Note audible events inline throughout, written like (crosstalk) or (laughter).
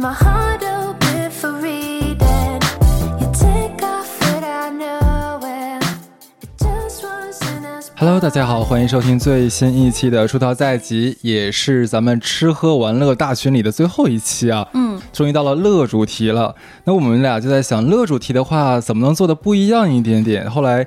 my heart open for reading. You take off without knowing. It just wasn't as Hello，大家好，欢迎收听最新一期的《出逃在即》，也是咱们吃喝玩乐大群里的最后一期啊。嗯，终于到了乐主题了。那我们俩就在想，乐主题的话，怎么能做的不一样一点点？后来。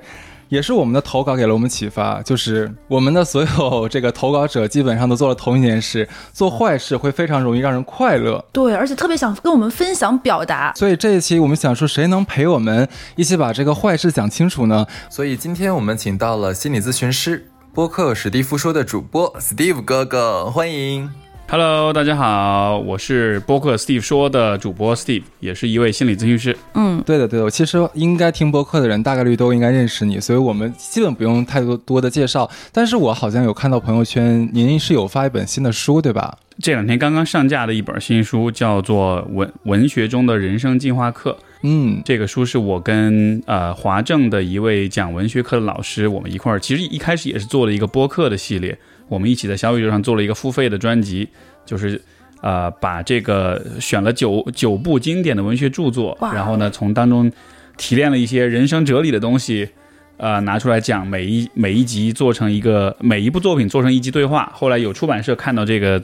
也是我们的投稿给了我们启发，就是我们的所有这个投稿者基本上都做了同一件事，做坏事会非常容易让人快乐。对，而且特别想跟我们分享表达。所以这一期我们想说，谁能陪我们一起把这个坏事讲清楚呢？所以今天我们请到了心理咨询师播客史蒂夫说的主播 Steve 哥哥，欢迎。Hello，大家好，我是播客 Steve 说的主播 Steve，也是一位心理咨询师。嗯，对的，对的，我其实应该听播客的人大概率都应该认识你，所以我们基本不用太多多的介绍。但是我好像有看到朋友圈，您是有发一本新的书，对吧？这两天刚刚上架的一本新书，叫做《文文学中的人生进化课》。嗯，这个书是我跟呃华政的一位讲文学课的老师，我们一块儿，其实一开始也是做了一个播客的系列，我们一起在小宇宙上做了一个付费的专辑，就是呃把这个选了九九部经典的文学著作，然后呢从当中提炼了一些人生哲理的东西。呃，拿出来讲，每一每一集做成一个，每一部作品做成一集对话。后来有出版社看到这个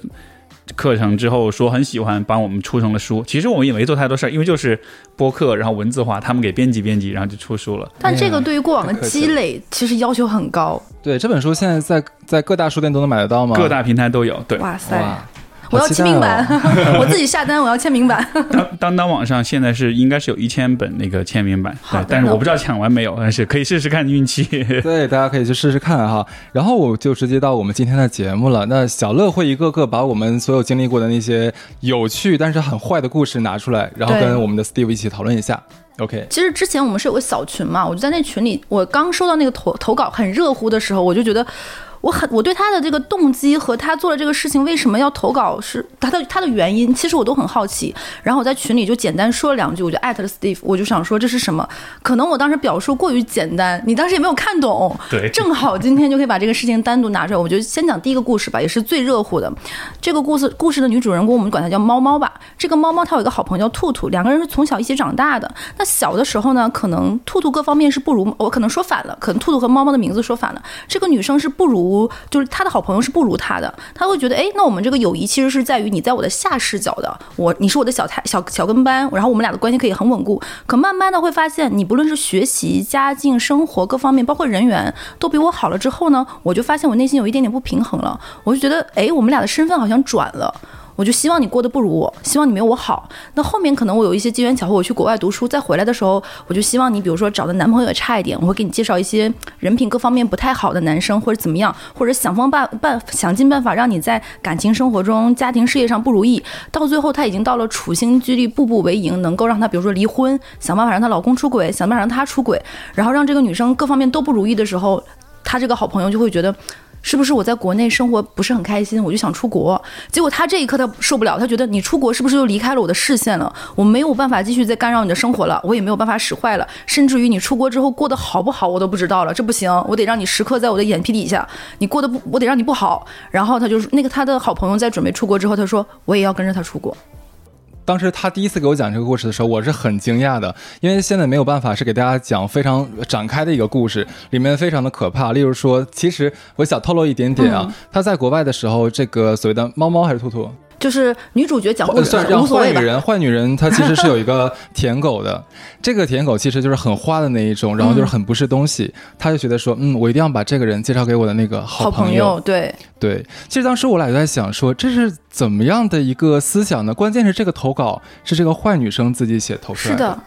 课程之后，说很喜欢，帮我们出成了书。其实我们也没做太多事儿，因为就是播客，然后文字化，他们给编辑编辑，然后就出书了。但这个对于过往的积累，其实要求很高。对，这本书现在在在各大书店都能买得到吗？各大平台都有。对，哇塞！哇，我要签名版，哦 (laughs) 我自己下单，我要签名版。(laughs) 当当当网上现在是应该是有一千本那个签名版，对但是我不知道抢完没有，但 (laughs) 是可以试试看运气。对，大家可以去试试看哈。然后我就直接到我们今天的节目了。那小乐会一个个把我们所有经历过的那些有趣但是很坏的故事拿出来，然后跟我们的 Steve 一起讨论一下。OK，其实之前我们是有个小群嘛，我就在那群里，我刚收到那个投投稿很热乎的时候，我就觉得。我很我对他的这个动机和他做的这个事情为什么要投稿是他的他的原因，其实我都很好奇。然后我在群里就简单说了两句，我就艾特了 Steve，我就想说这是什么？可能我当时表述过于简单，你当时也没有看懂。(laughs) 对正好今天就可以把这个事情单独拿出来，我就先讲第一个故事吧，也是最热乎的。这个故事故事的女主人公，我们管她叫猫猫吧。这个猫猫她有一个好朋友叫兔兔，两个人是从小一起长大的。那小的时候呢，可能兔兔各方面是不如我，可能说反了，可能兔兔和猫猫的名字说反了。这个女生是不如，就是他的好朋友是不如他的。他会觉得，哎，那我们这个友谊其实是在于你在我的下视角的，我你是我的小太小小跟班，然后我们俩的关系可以很稳固。可慢慢的会发现，你不论是学习、家境、生活各方面，包括人缘，都比我好了之后呢，我就发现我内心有一点点不平衡了。我就觉得，哎，我们俩的身份好像转了。我就希望你过得不如我，希望你没有我好。那后面可能我有一些机缘巧合，我去国外读书，再回来的时候，我就希望你，比如说找的男朋友也差一点，我会给你介绍一些人品各方面不太好的男生，或者怎么样，或者想方办办想尽办法让你在感情生活中、家庭事业上不如意。到最后，他已经到了处心积虑、步步为营，能够让他比如说离婚，想办法让她老公出轨，想办法让她出轨，然后让这个女生各方面都不如意的时候，他这个好朋友就会觉得。是不是我在国内生活不是很开心，我就想出国？结果他这一刻他受不了，他觉得你出国是不是又离开了我的视线了？我没有办法继续再干扰你的生活了，我也没有办法使坏了，甚至于你出国之后过得好不好我都不知道了，这不行，我得让你时刻在我的眼皮底下，你过得不，我得让你不好。然后他就那个他的好朋友在准备出国之后，他说我也要跟着他出国。当时他第一次给我讲这个故事的时候，我是很惊讶的，因为现在没有办法是给大家讲非常展开的一个故事，里面非常的可怕。例如说，其实我想透露一点点啊，嗯他在国外的时候，这个所谓的猫猫还是兔兔，就是女主角讲无所谓。坏女人，(laughs) 坏女人她其实是有一个舔狗的，(laughs) 这个舔狗其实就是很花的那一种，然后就是很不是东西，她就觉得说，嗯，我一定要把这个人介绍给我的那个好好朋友，对，对，其实当时我俩就在想说，这是怎么样的一个思想呢？关键是这个投稿是这个坏女生自己写投出来是的。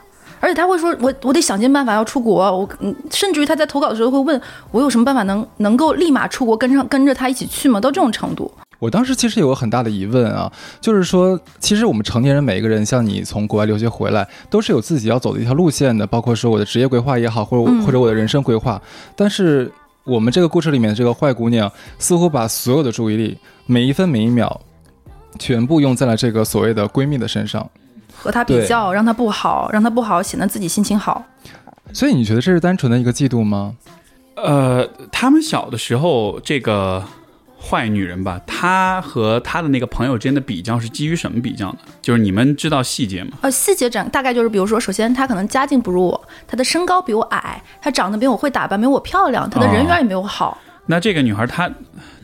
而且他会说，我我得想尽办法要出国，我嗯，甚至于他在投稿的时候会问我有什么办法能能够立马出国，跟上跟着他一起去吗？到这种程度，我当时其实有个很大的疑问啊，就是说，其实我们成年人每一个人，像你从国外留学回来，都是有自己要走的一条路线的，包括说我的职业规划也好，或者或者我的人生规划。但是我们这个故事里面的这个坏姑娘，似乎把所有的注意力，每一分每一秒，全部用在了这个所谓的闺蜜的身上。和她比较，让她不好，让她不好，显得自己心情好。所以你觉得这是单纯的一个嫉妒吗？呃，他们小的时候，这个坏女人吧，她和她的那个朋友之间的比较是基于什么比较呢？就是你们知道细节吗？呃，细节展大概就是，比如说，首先她可能家境不如我，她的身高比我矮，她长得比我会打扮，没我漂亮，她的人缘也没有我好。那这个女孩她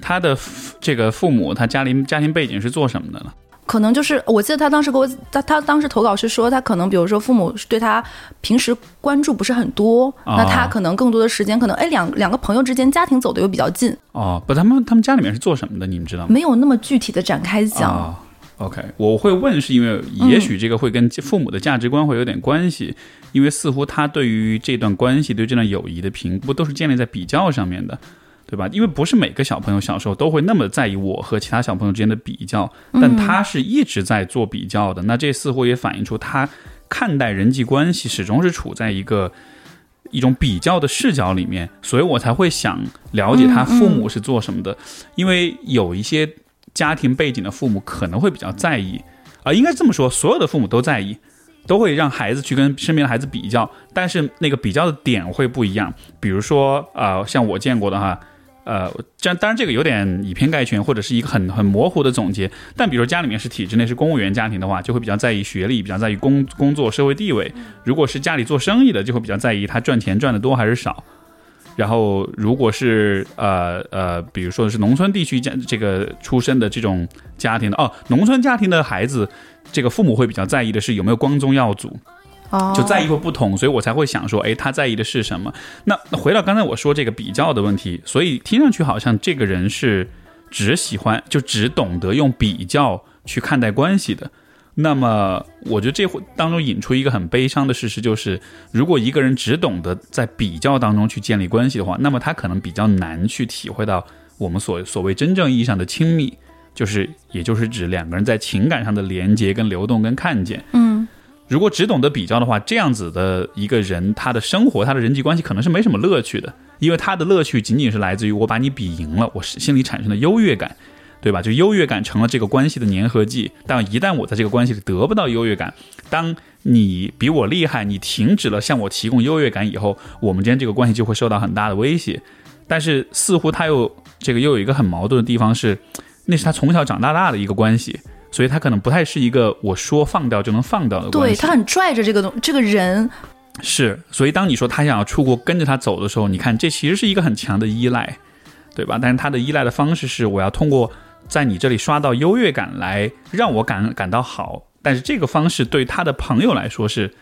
她的父这个父母，她家里家庭背景是做什么的呢？可能就是，我记得他当时给我，他他当时投稿是说，他可能比如说父母对他平时关注不是很多，哦那他可能更多的时间，可能哎两两个朋友之间家庭走的又比较近，哦，不，他们他们家里面是做什么的？你们知道吗？没有那么具体的展开讲。哦 OK，我会问是因为也许这个会跟父母的价值观会有点关系，因为似乎他对于这段关系、对这段友谊的评估都是建立在比较上面的，对吧？因为不是每个小朋友小时候都会那么在意我和其他小朋友之间的比较，但他是一直在做比较的。那这似乎也反映出他看待人际关系始终是处在一个。一种比较的视角里面，所以我才会想了解他父母是做什么的，因为有一些家庭背景的父母可能会比较在意，啊、应该这么说，所有的父母都在意，都会让孩子去跟身边的孩子比较，但是那个比较的点会不一样。比如说，呃，像我见过的哈，呃，这当然这个有点以偏概全，或者是一个很很模糊的总结。但比如说家里面是体制内是公务员家庭的话，就会比较在意学历，比较在意工工作社会地位。如果是家里做生意的，就会比较在意他赚钱赚的多还是少。然后，如果是呃呃，比如说是农村地区家这个出生的这种家庭的哦，农村家庭的孩子，这个父母会比较在意的是有没有光宗耀祖，哦，就在意会不同，所以我才会想说，哎，他在意的是什么？那那回到刚才我说这个比较的问题，所以听上去好像这个人是只喜欢就只懂得用比较去看待关系的。那么，我觉得这会当中引出一个很悲伤的事实，就是如果一个人只懂得在比较当中去建立关系的话，那么他可能比较难去体会到我们所所谓真正意义上的亲密，就是也就是指两个人在情感上的连接、跟流动、跟看见。嗯，如果只懂得比较的话，这样子的一个人，他的生活、他的人际关系可能是没什么乐趣的，因为他的乐趣仅仅是来自于我把你比赢了，我心里产生的优越感，对吧？就优越感成了这个关系的粘合剂。但一旦我在这个关系里得不到优越感，当你比我厉害，你停止了向我提供优越感以后，我们之间这个关系就会受到很大的威胁。但是似乎他又这个又有一个很矛盾的地方是，那是他从小长大大的一个关系，所以他可能不太是一个我说放掉就能放掉的关系。对他很拽着这个东这个人，是，所以当你说他想要出国跟着他走的时候，你看这其实是一个很强的依赖，对吧？但是他的依赖的方式是我要通过在你这里刷到优越感来让我感感到好，但是这个方式对他的朋友来说是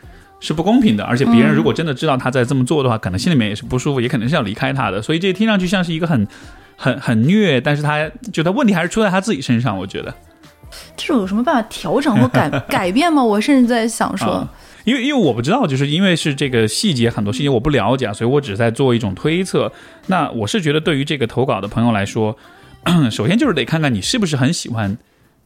是不公平的，而且别人如果真的知道他在这么做的话，可能心里面也是不舒服，也可能是要离开他的。所以这听上去像是一个很很很虐，但是他就他问题还是出在他自己身上，我觉得。这种有什么办法调整或 (laughs) 改改变吗？我甚至在想说，啊因为因为我不知道，就是因为是这个细节很多细节我不了解啊，所以我只是在做一种推测。那我是觉得，对于这个投稿的朋友来说，(clears throat) 首先就是得看看你是不是很喜欢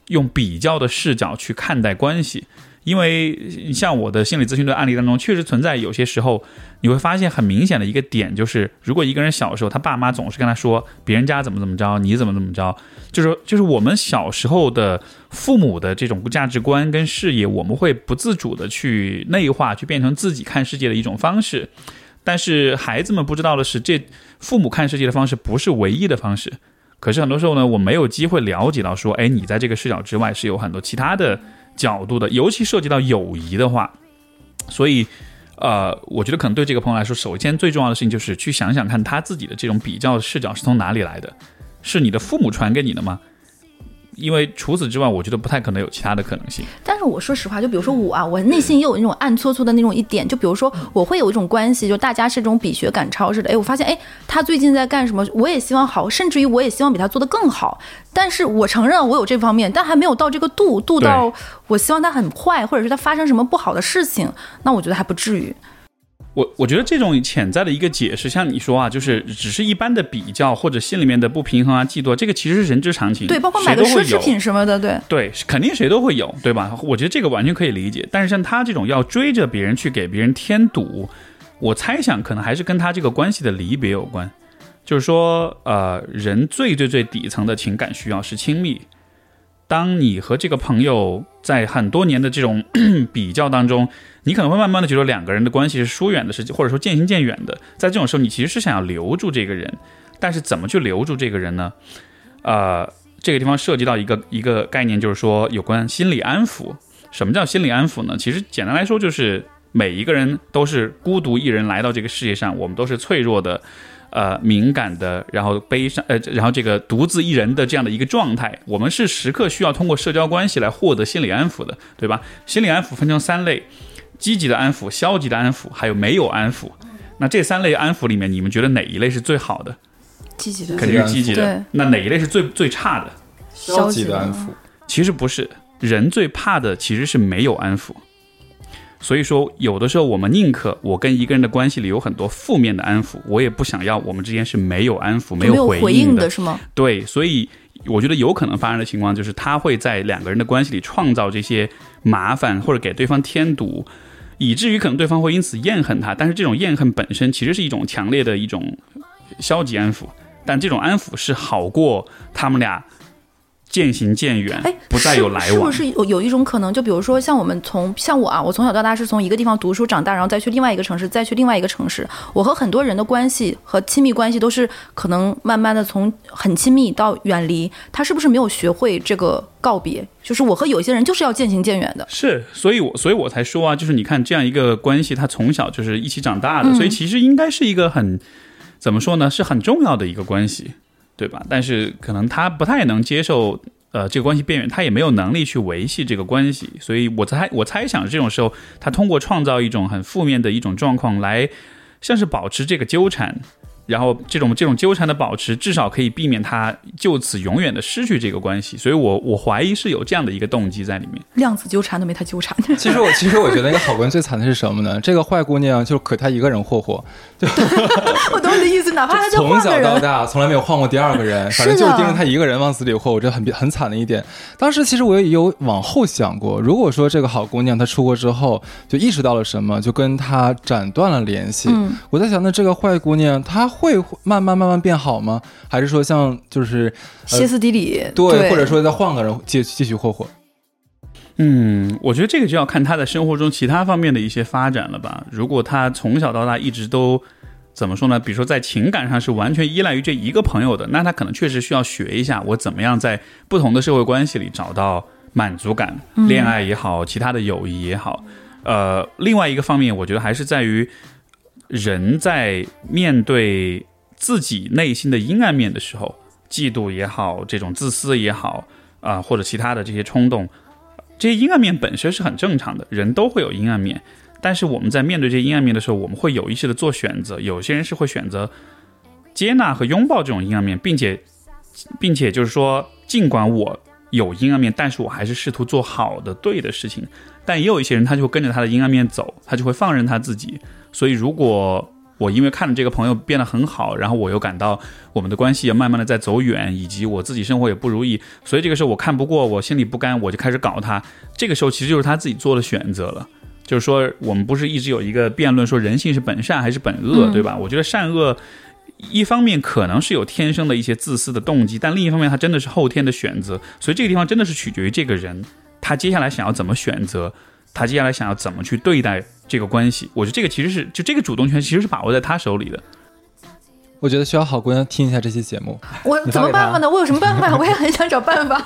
用比较的视角去看待关系。因为像我的心理咨询的案例当中，确实存在有些时候，你会发现很明显的一个点，就是如果一个人小时候他爸妈总是跟他说别人家怎么怎么着，你怎么怎么着，就是就是我们小时候的父母的这种价值观跟视野，我们会不自主的去内化，去变成自己看世界的一种方式。但是孩子们不知道的是，这父母看世界的方式不是唯一的方式。可是很多时候呢，我没有机会了解到说，哎，你在这个视角之外是有很多其他的角度的，尤其涉及到友谊的话，所以。呃，我觉得可能对这个朋友来说，首先最重要的事情就是去想想看他自己的这种比较视角是从哪里来的，是你的父母传给你的吗？因为除此之外，我觉得不太可能有其他的可能性。但是我说实话，就比如说我啊，我内心也有那种暗搓搓的那种一点，就比如说我会有一种关系，就大家是这种比学赶超似的。哎，我发现哎，他最近在干什么，我也希望好，甚至于我也希望比他做得更好。但是我承认我有这方面，但还没有到这个度，度到我希望他很坏，或者是他发生什么不好的事情，那我觉得还不至于。我我觉得这种潜在的一个解释，像你说啊，就是只是一般的比较或者心里面的不平衡啊、嫉妒啊，这个其实是人之常情。对，包括买个奢侈品什么的，对对，肯定谁都会有，对吧？我觉得这个完全可以理解。但是像他这种要追着别人去给别人添堵，我猜想可能还是跟他这个关系的离别有关。就是说，呃，人最最最底层的情感需要是亲密。当你和这个朋友在很多年的这种 (clears throat) 比较当中，你可能会慢慢的觉得两个人的关系是疏远的，是或者说渐行渐远的。在这种时候，你其实是想要留住这个人，但是怎么去留住这个人呢？呃，这个地方涉及到一个一个概念，就是说有关心理安抚。什么叫心理安抚呢？其实简单来说，就是每一个人都是孤独一人来到这个世界上，我们都是脆弱的。呃，敏感的，然后悲伤，呃，然后这个独自一人的这样的一个状态，我们是时刻需要通过社交关系来获得心理安抚的，对吧？心理安抚分成三类：积极的安抚、消极的安抚，还有没有安抚。那这三类安抚里面，你们觉得哪一类是最好的？积极的肯定是积极的。那哪一类是最最差的？消极的安抚。其实不是，人最怕的其实是没有安抚。所以说，有的时候我们宁可我跟一个人的关系里有很多负面的安抚，我也不想要我们之间是没有安抚、没有回回应的。是吗？对，所以我觉得有可能发生的情况就是，他会在两个人的关系里创造这些麻烦，或者给对方添堵，以至于可能对方会因此厌恨他。但是这种厌恨本身其实是一种强烈的一种消极安抚，但这种安抚是好过他们俩渐行渐远哎，，不再有来往。是不是有有一种可能？就比如说像我们从像我啊，我从小到大是从一个地方读书长大，然后再去另外一个城市，再去另外一个城市。我和很多人的关系和亲密关系都是可能慢慢的从很亲密到远离。他是不是没有学会这个告别？就是我和有些人就是要渐行渐远的。是，所以我所以我才说啊，就是你看这样一个关系，他从小就是一起长大的，嗯所以其实应该是一个很怎么说呢，是很重要的一个关系，对吧？但是可能他不太能接受。呃，这个关系变远，他也没有能力去维系这个关系，所以我猜我猜想这种时候，他通过创造一种很负面的一种状况来，像是保持这个纠缠，然后这种这种纠缠的保持，至少可以避免他就此永远的失去这个关系，所以我我怀疑是有这样的一个动机在里面。量子纠缠都没他纠缠。其实我其实我觉得一个好姑娘最惨的是什么呢？这个坏姑娘就可她一个人霍霍，(laughs) 我懂你的意思，哪怕她就从小到大从来没有换过第二个人，反正就是盯着她一个人往死里霍，我觉得很很惨的一点。当时其实我也有往后想过，如果说这个好姑娘她出国之后就意识到了什么，就跟她斩断了联系，嗯我在想，那这个坏姑娘她会慢慢慢慢变好吗？还是说像就是歇斯底里，对，或者说再换个人继继续霍霍？嗯，我觉得这个就要看他在生活中其他方面的一些发展了吧。如果他从小到大一直都怎么说呢？比如说在情感上是完全依赖于这一个朋友的，那他可能确实需要学一下我怎么样在不同的社会关系里找到满足感，恋爱也好，其他的友谊也好。呃，另外一个方面，我觉得还是在于人在面对自己内心的阴暗面的时候，嫉妒也好，这种自私也好，啊、或者其他的这些冲动。这些阴暗面本身是很正常的，人都会有阴暗面。但是我们在面对这些阴暗面的时候，我们会有意识的做选择。有些人是会选择接纳和拥抱这种阴暗面，并且，并且就是说，尽管我有阴暗面，但是我还是试图做好的、对的事情。但也有一些人，他就会跟着他的阴暗面走，他就会放任他自己。所以，如果我因为看着这个朋友变得很好，然后我又感到我们的关系也慢慢的在走远，以及我自己生活也不如意，所以这个时候我看不过，我心里不甘，我就开始搞他。这个时候其实就是他自己做的选择了。就是说，我们不是一直有一个辩论说人性是本善还是本恶，对吧？我觉得善恶一方面可能是有天生的一些自私的动机，但另一方面它真的是后天的选择，所以这个地方真的是取决于这个人他接下来想要怎么选择，他接下来想要怎么去对待这个关系。我觉得这个其实是就这个主动权其实是把握在他手里的。我觉得需要好姑娘听一下这期节目。我怎么办法呢？我有什么办法？(laughs) 我也很想找办法。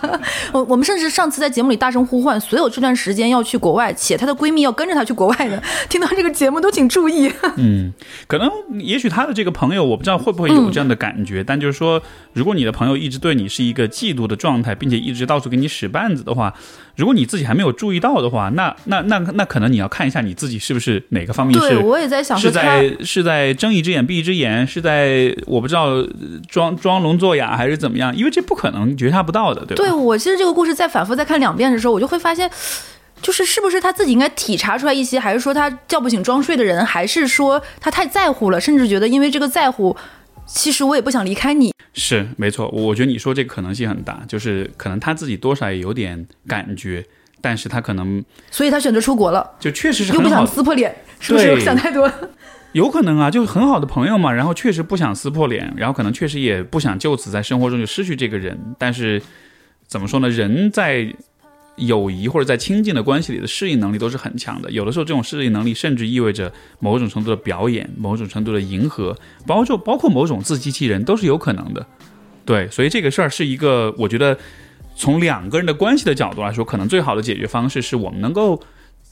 我 (laughs) 我们甚至上次在节目里大声呼唤，所有这段时间要去国外，且她的闺蜜要跟着她去国外的，(laughs) 听到这个节目都请注意。嗯，可能也许她的这个朋友，我不知道会不会有这样的感觉，但就是说，如果你的朋友一直对你是一个嫉妒的状态，并且一直到处给你使绊子的话，如果你自己还没有注意到的话，那那那那可能你要看一下你自己是不是哪个方面对，是我也在想是，在是在睁一只眼闭一只眼，是在我不知道呃装 (laughs) 装聋作哑还是怎么样，因为这不可能觉察不到的，对吧？对我其实这个故事再反复再看两遍的时候，我就会发现。就是是不是他自己应该体察出来一些，还是说他叫不醒装睡的人，还是说他太在乎了，甚至觉得因为这个在乎，其实我也不想离开你。是没错，我我觉得你说这个可能性很大，就是可能他自己多少也有点感觉，但是他可能所以他选择出国了，就确实是又不想撕破脸，是不是对想太多？有可能啊，就是很好的朋友嘛，然后确实不想撕破脸，然后可能确实也不想就此在生活中就失去这个人，但是怎么说呢？人在友谊或者在亲近的关系里的适应能力都是很强的，有的时候这种适应能力甚至意味着某种程度的表演，某种程度的迎合，包括包括某种自欺欺人都是有可能的。对，所以这个事儿是一个，我觉得从两个人的关系的角度来说，可能最好的解决方式是我们能够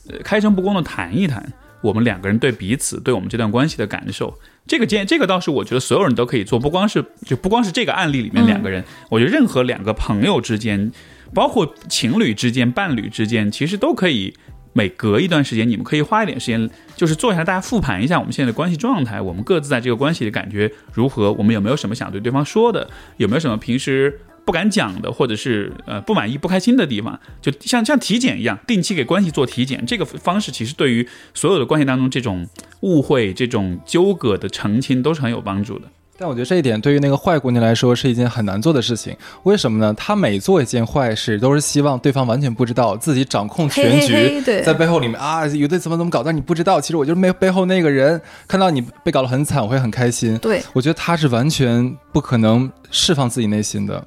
呃开诚布公的谈一谈我们两个人对彼此、对我们这段关系的感受。这个建这个倒是我觉得所有人都可以做，不光是就不光是这个案例里面两个人，我觉得任何两个朋友之间，包括情侣之间、伴侣之间，其实都可以。每隔一段时间，你们可以花一点时间，就是坐下来，大家复盘一下我们现在的关系状态，我们各自在这个关系里感觉如何，我们有没有什么想对对方说的，有没有什么平时不敢讲的，或者是呃不满意、不开心的地方，就像像体检一样，定期给关系做体检。这个方式其实对于所有的关系当中这种误会、这种纠葛的澄清都是很有帮助的。但我觉得这一点对于那个坏姑娘来说是一件很难做的事情。为什么呢？她每做一件坏事，都是希望对方完全不知道，自己掌控全局，嘿嘿嘿对在背后里面啊，有的怎么怎么搞，但你不知道，其实我就是背背后那个人，看到你被搞得很惨，我会很开心。对，我觉得她是完全不可能释放自己内心的。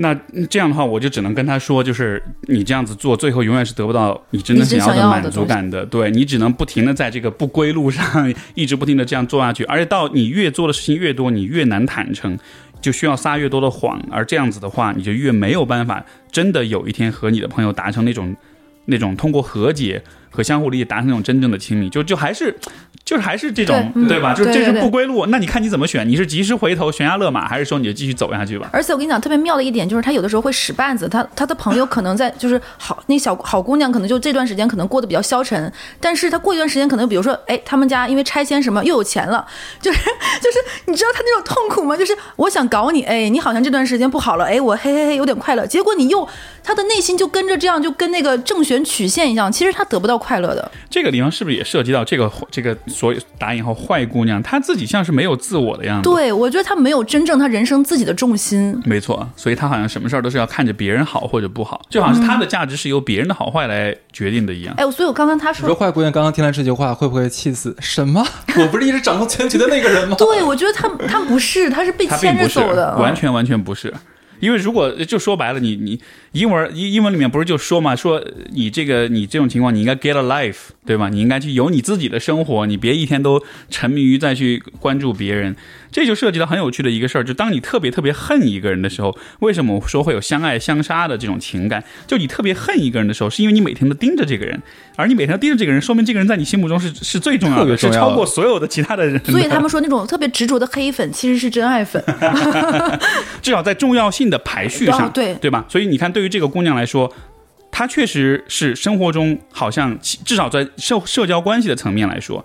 那这样的话，我就只能跟他说，就是你这样子做，最后永远是得不到你真的想要的满足感的。对你只能不停的在这个不归路上一直不停的这样做下去，而且到你越做的事情越多，你越难坦诚，就需要撒越多的谎，而这样子的话，你就越没有办法真的有一天和你的朋友达成那种那种通过和解和相互理解达成那种真正的亲密，就就还是。就是还是这种对吧？就是这是不归路，那你看你怎么选？你是及时回头悬崖勒马，还是说你就继续走下去吧？而且我跟你讲，特别妙的一点就是，他有的时候会使绊子。他他的朋友可能在就是好那小好姑娘，可能就这段时间可能过得比较消沉，但是他过一段时间，可能比如说，哎，他们家因为拆迁什么又有钱了，就是 (laughs) 就是你知道他那种痛苦吗？就是我想搞你，哎，你好像这段时间不好了，哎，我嘿嘿嘿有点快乐，结果你又他的内心就跟着这样，就跟那个正弦曲线一样，其实他得不到快乐的。这个地方是不是也涉及到这个这个所以打引号坏姑娘，她自己像是没有自我的样子？对我觉得她没有真正她人生自己的重心。没错，所以她好像什么事儿都是要看着别人好或者不好，就好像是她的价值是由别人的好坏来决定的一样。哎，所以我刚刚她说你说坏姑娘刚刚听了这句话，会不会气死？什么？(laughs) 我不是一直掌控全局的那个人吗？对，我觉得她她不是，她是被牵着走的，嗯完全完全不是。因为如果就说白了，你你英文英英文里面不是就说嘛，说你这个你这种情况，你应该 get a life，对吧？你应该去有你自己的生活，你别一天都沉迷于再去关注别人。这就涉及到很有趣的一个事儿，就当你特别特别恨一个人的时候，为什么我说会有相爱相杀的这种情感？就你特别恨一个人的时候，是因为你每天都盯着这个人，而你每天都盯着这个人，说明这个人在你心目中是是最重要的，是超过所有的其他的人的。所以他们说那种特别执着的黑粉其实是真爱粉。至少在重要性的排序上，哦对对吧？所以你看，对于这个姑娘来说，她确实是生活中好像至少在社社交关系的层面来说，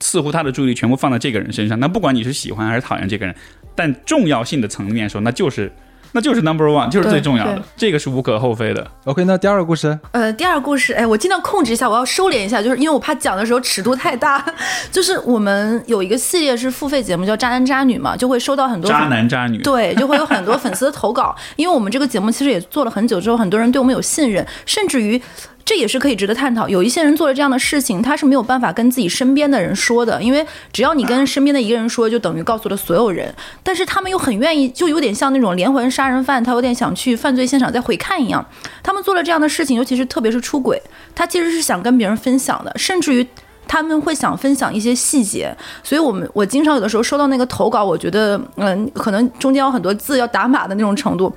似乎他的注意力全部放在这个人身上。那不管你是喜欢还是讨厌这个人，但重要性的层面说，那就是那就是 number one，就是最重要的，这个是无可厚非的。OK，那第二个故事，呃，第二个故事，哎，我尽量控制一下，我要收敛一下，就是因为我怕讲的时候尺度太大。(laughs) 就是我们有一个系列是付费节目，叫《渣男渣女》嘛，就会收到很多渣男渣女，对，就会有很多粉丝的投稿，(laughs) 因为我们这个节目其实也做了很久之后，很多人对我们有信任，甚至于。这也是可以值得探讨。有一些人做了这样的事情，他是没有办法跟自己身边的人说的，因为只要你跟身边的一个人说，就等于告诉了所有人。但是他们又很愿意，就有点像那种连环杀人犯，他有点想去犯罪现场再回看一样。他们做了这样的事情，尤其是特别是出轨，他其实是想跟别人分享的，甚至于他们会想分享一些细节。所以我们我经常有的时候收到那个投稿，我觉得嗯，可能中间有很多字要打码的那种程度。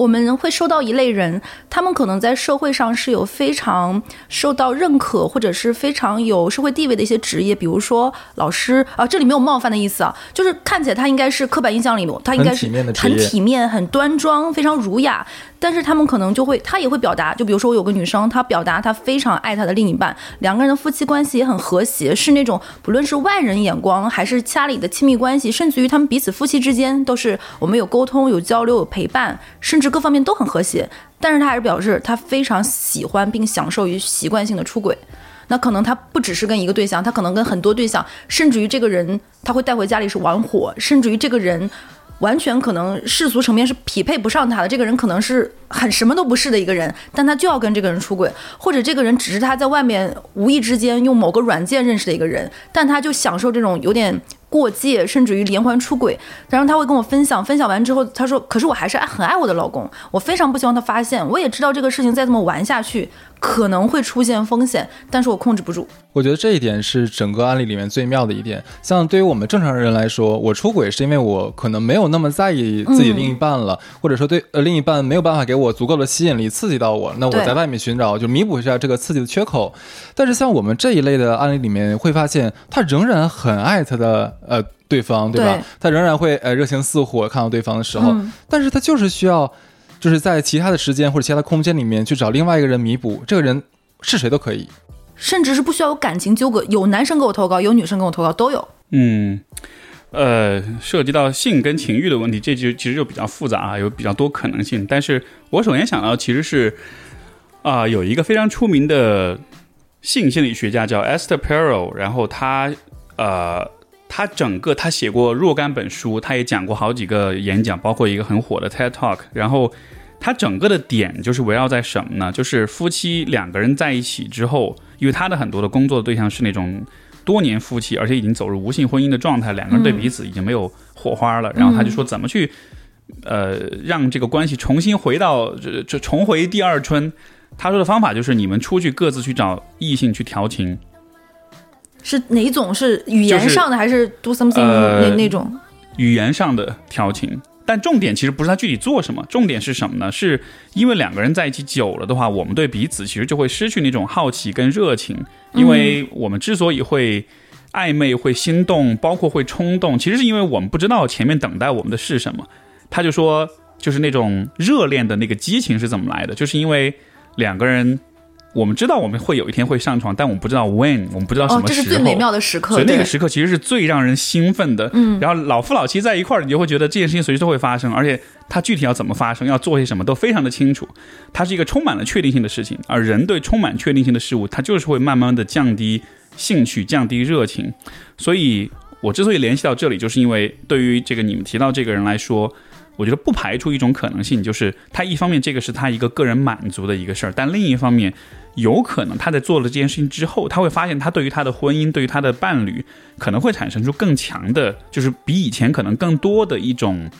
我们会收到一类人，他们可能在社会上是有非常受到认可，或者是非常有社会地位的一些职业，比如说老师啊，这里没有冒犯的意思啊，就是看起来他应该是刻板印象里面，他应该是很体面很端庄、非常儒雅，但是他们可能就会，他也会表达，就比如说我有个女生，她表达她非常爱她的另一半，两个人的夫妻关系也很和谐，是那种不论是外人眼光还是家里的亲密关系，甚至于他们彼此夫妻之间都是我们有沟通、有交流、有陪伴，甚至各方面都很和谐。但是她还是表示她非常喜欢并享受于习惯性的出轨。那可能他不只是跟一个对象，他可能跟很多对象，甚至于这个人他会带回家里是玩火，甚至于这个人完全可能世俗层面是匹配不上他的。这个人可能是很什么都不是的一个人，但他就要跟这个人出轨，或者这个人只是他在外面无意之间用某个软件认识的一个人，但他就享受这种有点过界，甚至于连环出轨。然后他会跟我分享，分享完之后，他说：“可是我还是爱很爱我的老公，我非常不希望他发现。我也知道这个事情再这么玩下去可能会出现风险，但是我控制不住。我觉得这一点是整个案例里面最妙的一点。像对于我们正常人来说，我出轨是因为我可能没有那么在意自己另一半了，或者说对呃另一半没有办法给我足够的吸引力刺激到我，那我在外面寻找就弥补一下这个刺激的缺口。但是像我们这一类的案例里面，会发现他仍然很爱他的呃对方，对吧？对他仍然会呃热情似火看到对方的时候，嗯但是他就是需要就是在其他的时间或者其他的空间里面去找另外一个人弥补，这个人是谁都可以。甚至是不需要有感情纠葛，有男生给我投稿，有女生给我投稿，都有。嗯，呃，涉及到性跟情欲的问题，这就其实就比较复杂啊，有比较多可能性。但是我首先想到其实是啊、有一个非常出名的性心理学家叫 Esther Perel，然后他呃。他整个他写过若干本书，他也讲过好几个演讲，包括一个很火的 TED Talk。然后他整个的点就是围绕在什么呢？就是夫妻两个人在一起之后，因为他的很多的工作对象是那种多年夫妻，而且已经走入无性婚姻的状态，两个人对彼此已经没有火花了。然后他就说怎么去呃让这个关系重新回到这这重回第二春。他说的方法就是你们出去各自去找异性去调情，是哪一种？是语言就是上的，还是 do something 呃那那种？语言上的调情。但重点其实不是他具体做什么，重点是什么呢？是因为两个人在一起久了的话，我们对彼此其实就会失去那种好奇跟热情，因为我们之所以会暧昧、会心动，包括会冲动，其实是因为我们不知道前面等待我们的是什么。他就说，就是那种热恋的那个激情是怎么来的，就是因为两个人。我们知道我们会有一天会上床，但我们不知道 when，我们不知道什哦，么时候。这是最美妙的时刻。所以那个时刻其实是最让人兴奋的。嗯，然后老夫老妻在一块儿，你就会觉得这件事情随时都会发生，而且它具体要怎么发生，要做些什么都非常的清楚。它是一个充满了确定性的事情，而人对充满确定性的事物，它就是会慢慢的降低兴趣，降低热情。所以我之所以联系到这里，就是因为对于这个你们提到这个人来说。我觉得不排除一种可能性，就是他一方面这个是他一个个人满足的一个事儿，但另一方面，有可能他在做了这件事情之后，他会发现他对于他的婚姻，对于他的伴侣，可能会产生出更强的，就是比以前可能更多的一种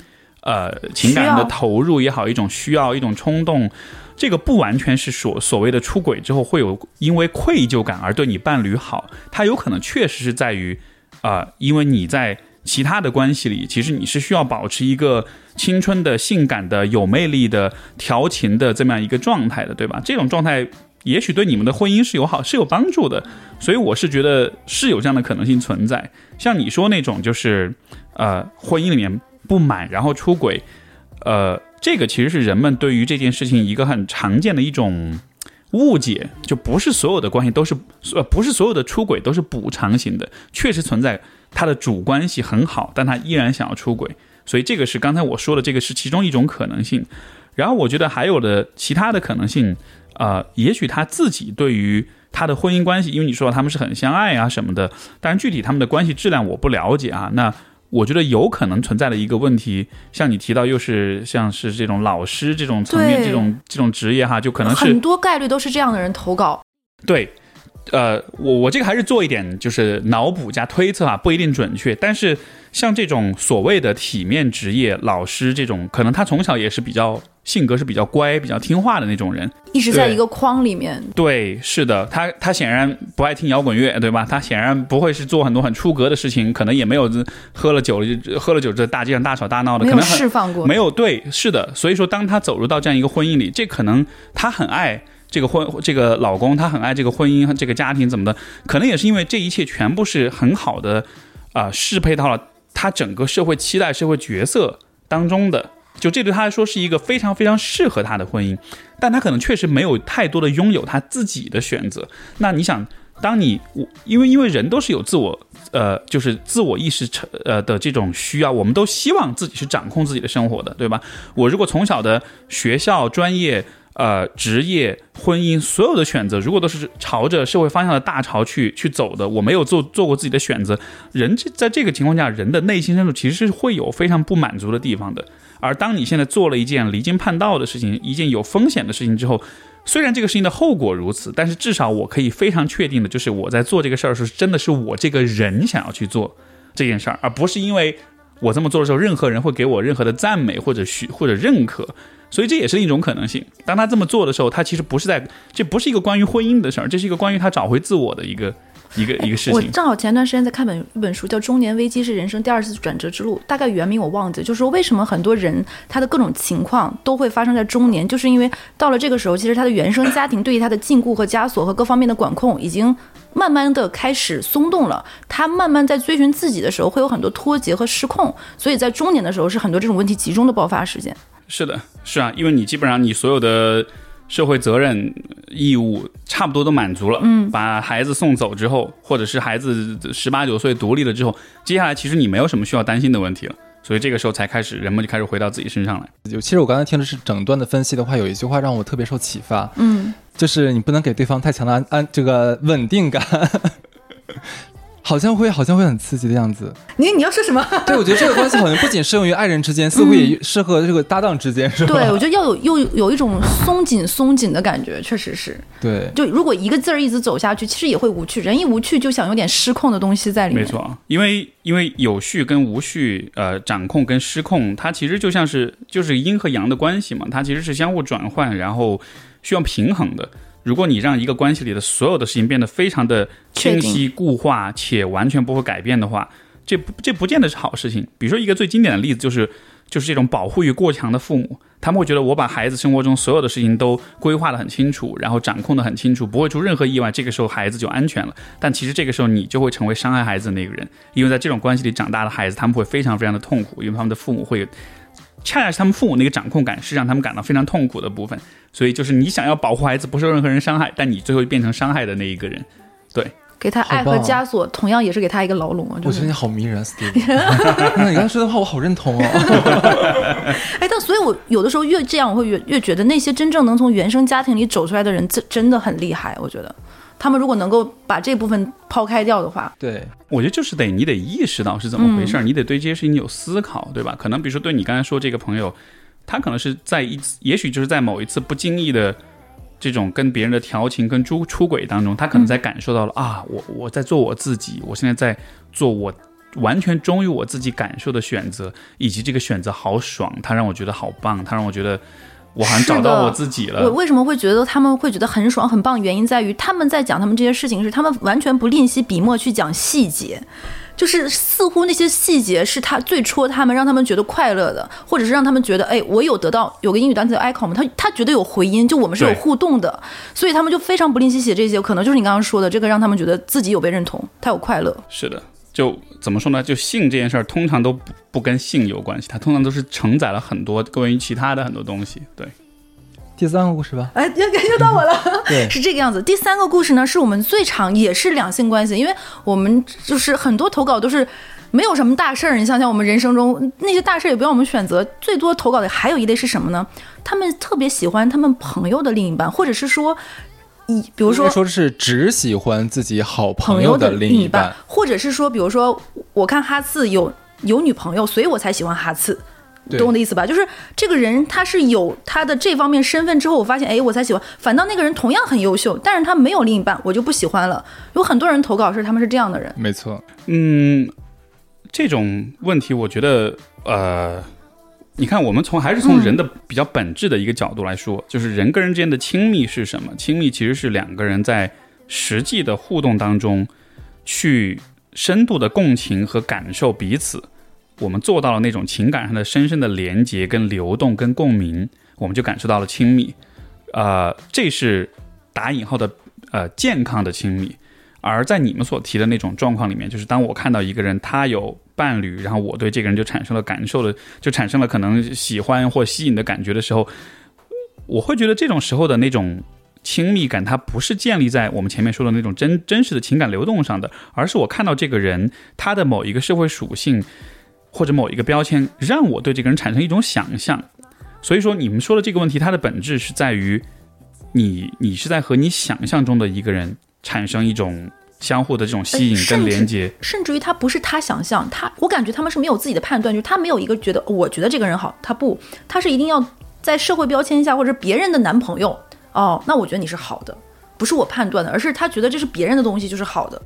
呃情感的投入也好，一种需要，一种冲动。这个不完全是所所谓的出轨之后会有因为愧疚感而对你伴侣好，他有可能确实是在于啊、因为你在其他的关系里，其实你是需要保持一个青春的、性感的、有魅力的、调情的这么样一个状态的，对吧？这种状态也许对你们的婚姻是有好、是有帮助的，所以我是觉得是有这样的可能性存在。像你说那种，就是呃，婚姻里面不满然后出轨，呃，这个其实是人们对于这件事情一个很常见的一种误解，就不是所有的关系都是呃，不是所有的出轨都是补偿型的，确实存在他的主关系很好，但他依然想要出轨，所以这个是刚才我说的这个是其中一种可能性。然后我觉得还有的其他的可能性，呃，也许他自己对于他的婚姻关系，因为你说他们是很相爱啊什么的，但是具体他们的关系质量我不了解啊。那我觉得有可能存在的一个问题，像你提到，又是像是这种老师这种层面这种这种职业哈，就可能是很多概率都是这样的人投稿。对，呃，我我这个还是做一点就是脑补加推测啊，不一定准确。但是像这种所谓的体面职业，老师这种，可能他从小也是比较性格是比较乖、比较听话的那种人。一直在一个框里面，对，是的，他他显然不爱听摇滚乐，对吧？他显然不会是做很多很出格的事情，可能也没有喝了酒喝了酒在大街上大吵大闹的，没有可能很释放过。没有对，是的，所以说当他走入到这样一个婚姻里，这可能他很爱这个婚这个老公，他很爱这个婚姻和这个家庭怎么的，可能也是因为这一切全部是很好的啊、适配到了他整个社会期待、社会角色当中的。就这对他来说是一个非常非常适合他的婚姻，但他可能确实没有太多的拥有他自己的选择。那你想，当你我因为因为人都是有自我呃，就是自我意识成呃的这种需要，我们都希望自己是掌控自己的生活的，对吧？我如果从小的学校、专业、呃职业、婚姻所有的选择，如果都是朝着社会方向的大潮去去走的，我没有做做过自己的选择，人这在这个情况下，人的内心深处其实是会有非常不满足的地方的。而当你现在做了一件离经叛道的事情，一件有风险的事情之后，虽然这个事情的后果如此，但是至少我可以非常确定的，就是我在做这个事儿的时候，真的是我这个人想要去做，这件事儿，而不是因为我这么做的时候，任何人会给我任何的赞美或者许或者认可。所以这也是一种可能性。当他这么做的时候，他其实不是在，这不是一个关于婚姻的事儿，这是一个关于他找回自我的一个一个一个事情。我正好前段时间在看本一本书，叫《中年危机是人生第二次转折之路》，大概原名我忘记了，就是说为什么很多人他的各种情况都会发生在中年，就是因为到了这个时候，其实他的原生家庭对于他的禁锢和枷锁和各方面的管控已经慢慢的开始松动了，他慢慢在追寻自己的时候会有很多脱节和失控，所以在中年的时候是很多这种问题集中的爆发时间。是的，是啊，因为你基本上你所有的社会责任义务差不多都满足了，嗯，把孩子送走之后，或者是孩子十八九岁独立了之后，接下来其实你没有什么需要担心的问题了，所以这个时候才开始人们就开始回到自己身上来。就其实我刚才听的是整段的分析的话，有一句话让我特别受启发，嗯，就是你不能给对方太强的安安这个稳定感。好像会，好像会很刺激的样子。你你要说什么？(laughs) 对，我觉得这个关系好像不仅适用于爱人之间，似乎也适合这个搭档之间，是吧？对，我觉得要有又有一种松紧松紧的感觉，确实是。对，就如果一个字儿一直走下去，其实也会无趣。人一无趣，就想有点失控的东西在里面。没错，因为因为有序跟无序，呃，掌控跟失控，它其实就像是就是阴和阳的关系嘛，它其实是相互转换，然后需要平衡的。如果你让一个关系里的所有的事情变得非常的清晰固化且完全不会改变的话，这不这不见得是好事情。比如说一个最经典的例子就是就是这种保护欲过强的父母，他们会觉得我把孩子生活中所有的事情都规划的很清楚，然后掌控的很清楚，不会出任何意外，这个时候孩子就安全了。但其实这个时候你就会成为伤害孩子的那个人，因为在这种关系里长大的孩子，他们会非常非常的痛苦，因为他们的父母会。恰恰是他们父母那个掌控感，是让他们感到非常痛苦的部分。所以就是你想要保护孩子不受任何人伤害，但你最后变成伤害的那一个人。对，给他爱和枷锁，同样也是给他一个牢笼啊！我觉得你好迷人，Steve。(laughs) 那你刚才说的话，我好认同哦。哎，但所以，我有的时候越这样，我会越越觉得那些真正能从原生家庭里走出来的人，真真的很厉害。我觉得。他们如果能够把这部分抛开掉的话，对我觉得就是得你得意识到是怎么回事儿，你得对这些事情有思考，对吧？可能比如说对你刚才说这个朋友，他可能是在一次，也许就是在某一次不经意的这种跟别人的调情跟出出轨当中，他可能在感受到了啊，我我在做我自己，我现在在做我完全忠于我自己感受的选择，以及这个选择好爽，他让我觉得好棒，他让我觉得。我好像找到我自己了。我为什么会觉得他们会觉得很爽很棒？原因在于他们在讲他们这些事情时，他们完全不吝惜笔墨去讲细节，就是似乎那些细节是他最戳他们，让他们觉得快乐的，或者是让他们觉得，哎，我有得到有个英语单词叫 echo 吗，他他觉得有回音，就我们是有互动的，所以他们就非常不吝惜写这些，可能就是你刚刚说的这个，让他们觉得自己有被认同，他有快乐。是的。就怎么说呢？就性这件事儿，通常都不不跟性有关系，它通常都是承载了很多关于其他的很多东西。对，第三个故事吧。哎，又又到我了。(laughs) 对，是这个样子。第三个故事呢，是我们最长，也是两性关系，因为我们就是很多投稿都是没有什么大事儿。你想想，我们人生中那些大事儿也不让我们选择，最多投稿的还有一类是什么呢？他们特别喜欢他们朋友的另一半，或者是说。你比如说，说是只喜欢自己好朋友的另一半，或者是说，比如说，我看哈次有有女朋友，所以我才喜欢哈次，懂我的意思吧？就是这个人他是有他的这方面身份之后，我发现，哎，我才喜欢。反倒那个人同样很优秀，但是他没有另一半，我就不喜欢了。有很多人投稿是他们是这样的人，没错。嗯，这种问题，我觉得，呃。你看，我们从还是从人的比较本质的一个角度来说，就是人跟人之间的亲密是什么？亲密其实是两个人在实际的互动当中，去深度的共情和感受彼此。我们做到了那种情感上的深深的连接、跟流动、跟共鸣，我们就感受到了亲密。呃，这是打引号的呃健康的亲密。而在你们所提的那种状况里面，就是当我看到一个人他有。伴侣，然后我对这个人就产生了感受的，就产生了可能喜欢或吸引的感觉的时候，我会觉得这种时候的那种亲密感，它不是建立在我们前面说的那种真真实的情感流动上的，而是我看到这个人他的某一个社会属性或者某一个标签，让我对这个人产生一种想象。所以说，你们说的这个问题，它的本质是在于你你是在和你想象中的一个人产生一种。相互的这种吸引跟连接，甚至于他不是他想象，他我感觉他们是没有自己的判断，就是他没有一个觉得我觉得这个人好，他不，他是一定要在社会标签下或者别人的男朋友哦，那我觉得你是好的，不是我判断的，而是他觉得这是别人的东西就是好的。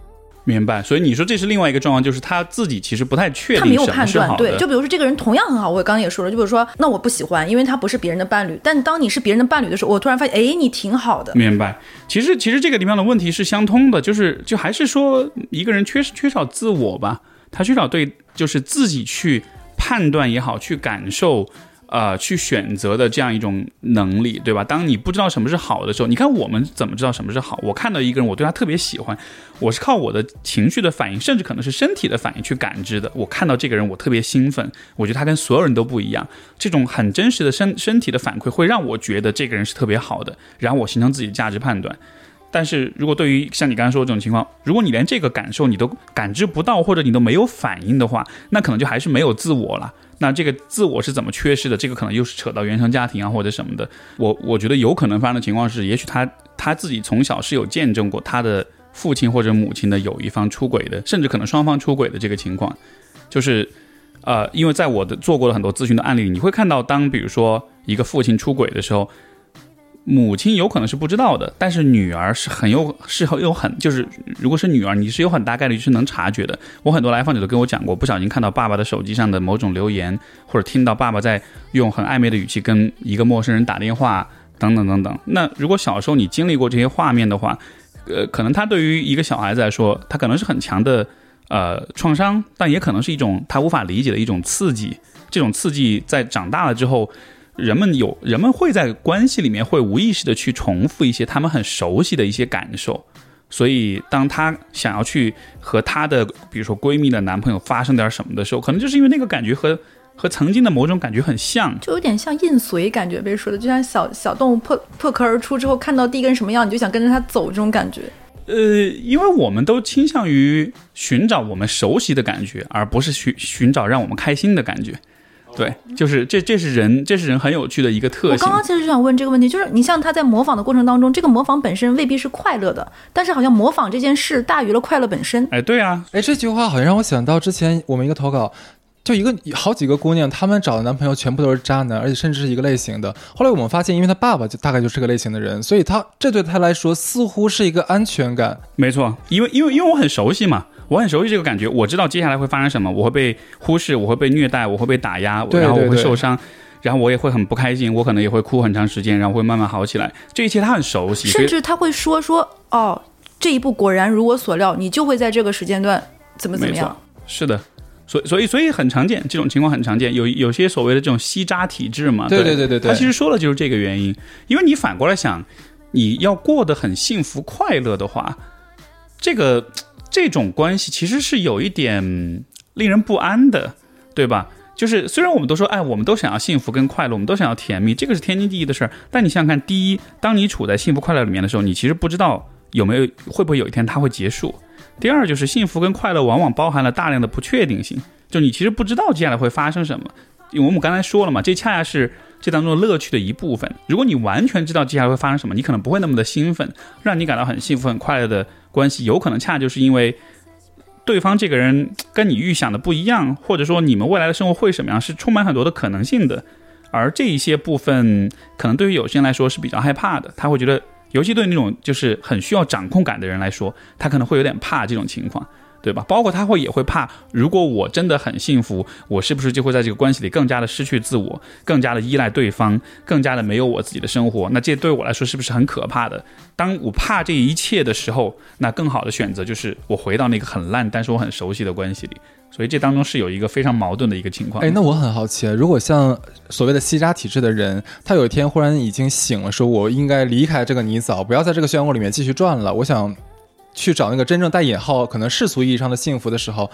明白。所以你说这是另外一个状况，就是他自己其实不太确定他没有判断。对，就比如说这个人同样很好，我刚刚也说了，就比如说，那我不喜欢，因为他不是别人的伴侣。但当你是别人的伴侣的时候，我突然发现，哎，你挺好的，明白。其实其实这个地方的问题是相通的，就是就还是说一个人缺缺少自我吧，他缺少对就是自己去判断也好，去感受。呃，去选择的这样一种能力，对吧？当你不知道什么是好的时候，你看我们怎么知道什么是好？我看到一个人，我对他特别喜欢，我是靠我的情绪的反应，甚至可能是身体的反应去感知的。我看到这个人，我特别兴奋，我觉得他跟所有人都不一样。这种很真实的身身体的反馈，会让我觉得这个人是特别好的，然后我形成自己的价值判断。但是如果对于像你刚才说的这种情况，如果你连这个感受你都感知不到，或者你都没有反应的话，那可能就还是没有自我了。那这个自我是怎么缺失的？这个可能又是扯到原生家庭啊或者什么的。我我觉得有可能发生的情况是，也许他他自己从小是有见证过他的父亲或者母亲的有一方出轨的，甚至可能双方出轨的这个情况，就是呃，因为在我的做过的很多咨询的案例里，你会看到，当比如说一个父亲出轨的时候。母亲有可能是不知道的，但是女儿是很有是很有很就是，如果是女儿，你是有很大概率是能察觉的。我很多来访者都跟我讲过，不小心看到爸爸的手机上的某种留言，或者听到爸爸在用很暧昧的语气跟一个陌生人打电话，等等等等。那如果小时候你经历过这些画面的话，呃，可能他对于一个小孩子来说，他可能是很强的呃创伤，但也可能是一种他无法理解的一种刺激。这种刺激在长大了之后。人们有人们会在关系里面会无意识的去重复一些他们很熟悉的一些感受，所以当她想要去和她的比如说闺蜜的男朋友发生点什么的时候，可能就是因为那个感觉和和曾经的某种感觉很像，就有点像印随感觉被说的，就像小小动物破破壳而出之后看到第一根什么样，你就想跟着它走这种感觉。呃，因为我们都倾向于寻找我们熟悉的感觉，而不是寻寻找让我们开心的感觉。对，就是这，这是人，这是人很有趣的一个特性我刚。刚其实就想问这个问题，就是你像他在模仿的过程当中，这个模仿本身未必是快乐的，但是好像模仿这件事大于了快乐本身。哎，对啊，哎，这句话好像让我想到之前我们一个投稿，就一个好几个姑娘，她们找的男朋友全部都是渣男，而且甚至是一个类型的。后来我们发现，因为她爸爸就大概就是这个类型的人，所以她这对她来说似乎是一个安全感。没错，因为因为因为我很熟悉嘛，我很熟悉这个感觉，我知道接下来会发生什么，我会被忽视，我会被虐待，我会被打压，对然后我会受伤。然后我也会很不开心，我可能也会哭很长时间，然后会慢慢好起来。这一切他很熟悉，甚至他会说说哦，这一步果然如我所料，你就会在这个时间段怎么怎么样。，是的。所以所以所以很常见，这种情况很常见。有有些所谓的这种吸渣体质嘛，对对对对对对他其实说的就是这个原因。因为你反过来想，你要过得很幸福快乐的话，这个这种关系其实是有一点令人不安的，对吧？就是虽然我们都说，哎，我们都想要幸福跟快乐，我们都想要甜蜜，这个是天经地义的事儿。但你想想看，第一，当你处在幸福快乐里面的时候，你其实不知道有没有会不会有一天它会结束。第二就是幸福跟快乐往往包含了大量的不确定性，就你其实不知道接下来会发生什么。因为我们刚才说了嘛，这恰恰是这当中的乐趣的一部分。如果你完全知道接下来会发生什么，你可能不会那么的兴奋，让你感到很幸福、很快乐的关系，有可能恰就是因为对方这个人跟你预想的不一样，或者说你们未来的生活会什么样，是充满很多的可能性的。而这一些部分，可能对于有些人来说是比较害怕的，他会觉得，尤其对那种就是很需要掌控感的人来说，他可能会有点怕这种情况。对吧？包括他会也会怕，如果我真的很幸福，我是不是就会在这个关系里更加的失去自我，更加的依赖对方，更加的没有我自己的生活？那这对我来说是不是很可怕的？当我怕这一切的时候，那更好的选择就是我回到那个很烂，但是我很熟悉的关系里。所以这当中是有一个非常矛盾的一个情况。哎，那我很好奇，如果像所谓的吸渣体质的人，他有一天忽然已经醒了，说我应该离开这个泥沼，不要在这个漩涡里面继续转了，我想去找那个真正带引号可能世俗意义上的幸福的时候，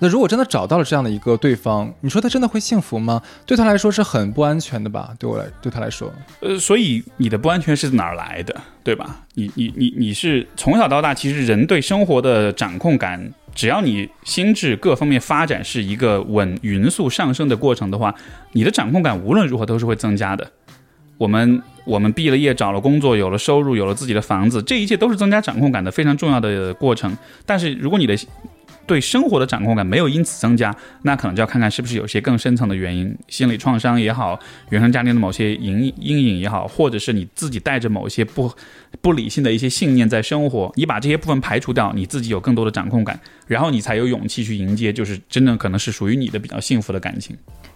那如果真的找到了这样的一个对方，你说他真的会幸福吗？对他来说是很不安全的吧？对我来，对他来说，呃，所以你的不安全是哪儿来的，对吧？你你你你是从小到大，其实人对生活的掌控感，只要你心智各方面发展是一个稳匀速上升的过程的话，你的掌控感无论如何都是会增加的。我们我们毕了业，找了工作，有了收入，有了自己的房子，这一切都是增加掌控感的非常重要的过程。但是如果你的对生活的掌控感没有因此增加，那可能就要看看是不是有些更深层的原因，心理创伤也好，原生家庭的某些阴阴影也好，或者是你自己带着某些不不理性的一些信念在生活，你把这些部分排除掉，你自己有更多的掌控感，然后你才有勇气去迎接，就是真正可能是属于你的比较幸福的感情。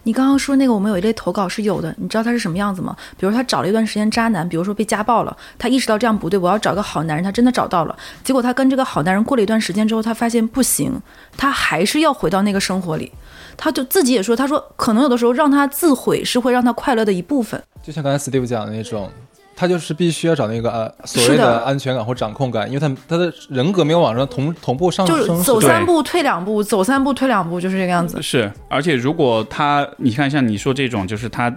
你刚刚说那个，我们有一类投稿是有的，你知道他是什么样子吗？比如他找了一段时间渣男，比如说被家暴了，他意识到这样不对，我要找个好男人，他真的找到了。结果他跟这个好男人过了一段时间之后，他发现不行，他还是要回到那个生活里。他就自己也说，他说可能有的时候让他自毁是会让他快乐的一部分。就像刚才 Steve 讲的那种，他就是必须要找那个呃所谓的的安全感或掌控感，因为他他的人格没有往上同同步上就是升。走三步退两步，走三步退两步，就是这个样子。是，而且如果他，你看像你说这种，就是他，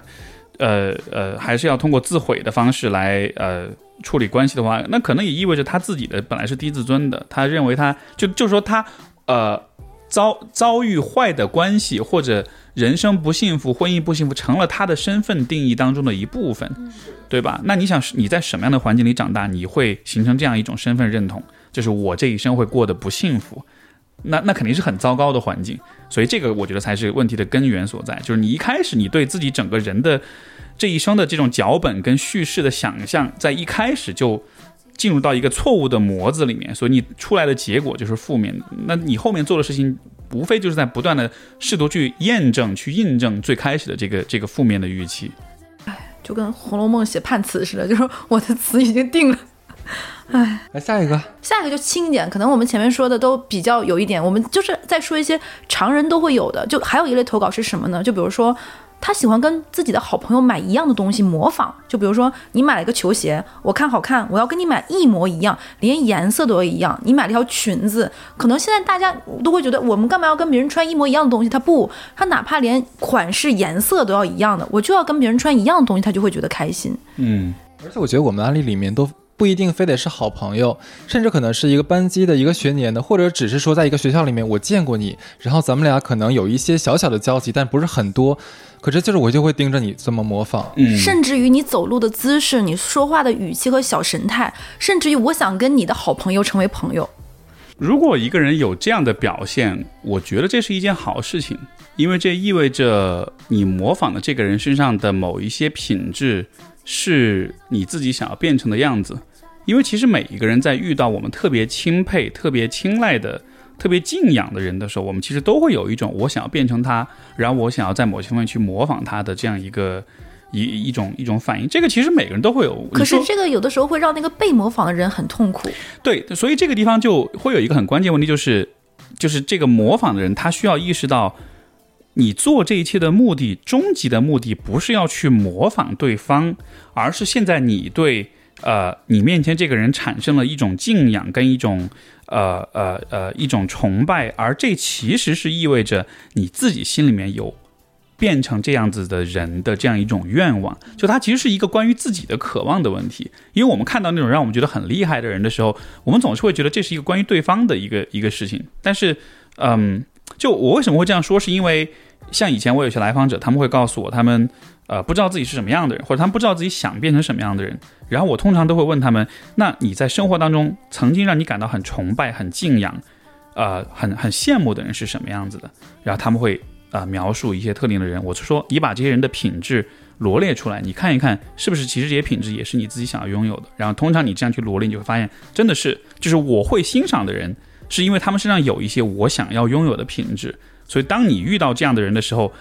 呃呃，还是要通过自毁的方式来呃处理关系的话，那可能也意味着他自己的本来是低自尊的，他认为他就就说他呃遭遭遇坏的关系或者人生不幸福、婚姻不幸福，成了他的身份定义当中的一部分，对吧？那你想你在什么样的环境里长大，你会形成这样一种身份认同，就是我这一生会过得不幸福。那那肯定是很糟糕的环境，所以这个我觉得才是问题的根源所在，就是你一开始你对自己整个人的这一生的这种脚本跟叙事的想象，在一开始就进入到一个错误的模子里面，所以你出来的结果就是负面的。那你后面做的事情，无非就是在不断的试图去验证、去印证最开始的这个这个负面的预期。哎就跟《红楼梦》写判词似的，就是我的词已经定了。(laughs) 哎来下一个，下一个就轻一点，可能我们前面说的都比较有一点，我们就是再说一些常人都会有的。就还有一类投稿是什么呢？就比如说。他喜欢跟自己的好朋友买一样的东西，模仿。就比如说，你买了一个球鞋，我看好看，我要跟你买一模一样，连颜色都要一样。你买了一条裙子，可能现在大家都会觉得，我们干嘛要跟别人穿一模一样的东西？他不，他哪怕连款式、颜色都要一样的，我就要跟别人穿一样的东西，他就会觉得开心。嗯，而且我觉得我们案例里面都不一定非得是好朋友，甚至可能是一个班级的一个学年的，或者只是说在一个学校里面我见过你，然后咱们俩可能有一些小小的交集，但不是很多。可是就是我就会盯着你这么模仿，嗯甚至于你走路的姿势、你说话的语气和小神态，甚至于我想跟你的好朋友成为朋友。如果一个人有这样的表现，我觉得这是一件好事情，因为这意味着你模仿的这个人身上的某一些品质是你自己想要变成的样子。因为其实每一个人在遇到我们特别钦佩、特别青睐的、特别敬仰的人的时候，我们其实都会有一种我想要变成他，然后我想要在某些方面去模仿他的这样一个一一种一种反应。这个其实每个人都会有。可是这个有的时候会让那个被模仿的人很痛苦。对，所以这个地方就会有一个很关键问题，就是就是这个模仿的人，他需要意识到，你做这一切的目的，终极的目的不是要去模仿对方，而是现在你对呃你面前这个人产生了一种敬仰跟一种呃呃呃一种崇拜，而这其实是意味着你自己心里面有。变成这样子的人的这样一种愿望，就它其实是一个关于自己的渴望的问题。因为我们看到那种让我们觉得很厉害的人的时候，我们总是会觉得这是一个关于对方的一个一个事情。但是，嗯，就我为什么会这样说，是因为像以前我有些来访者，他们会告诉我，他们呃不知道自己是什么样的人，或者他们不知道自己想变成什么样的人。然后我通常都会问他们：那你在生活当中曾经让你感到很崇拜、很敬仰、呃很很羡慕的人是什么样子的？然后他们会呃描述一些特定的人，我是说你把这些人的品质罗列出来，你看一看是不是其实这些品质也是你自己想要拥有的。然后通常你这样去罗列，你就会发现真的是就是我会欣赏的人，是因为他们身上有一些我想要拥有的品质。所以当你遇到这样的人的时候，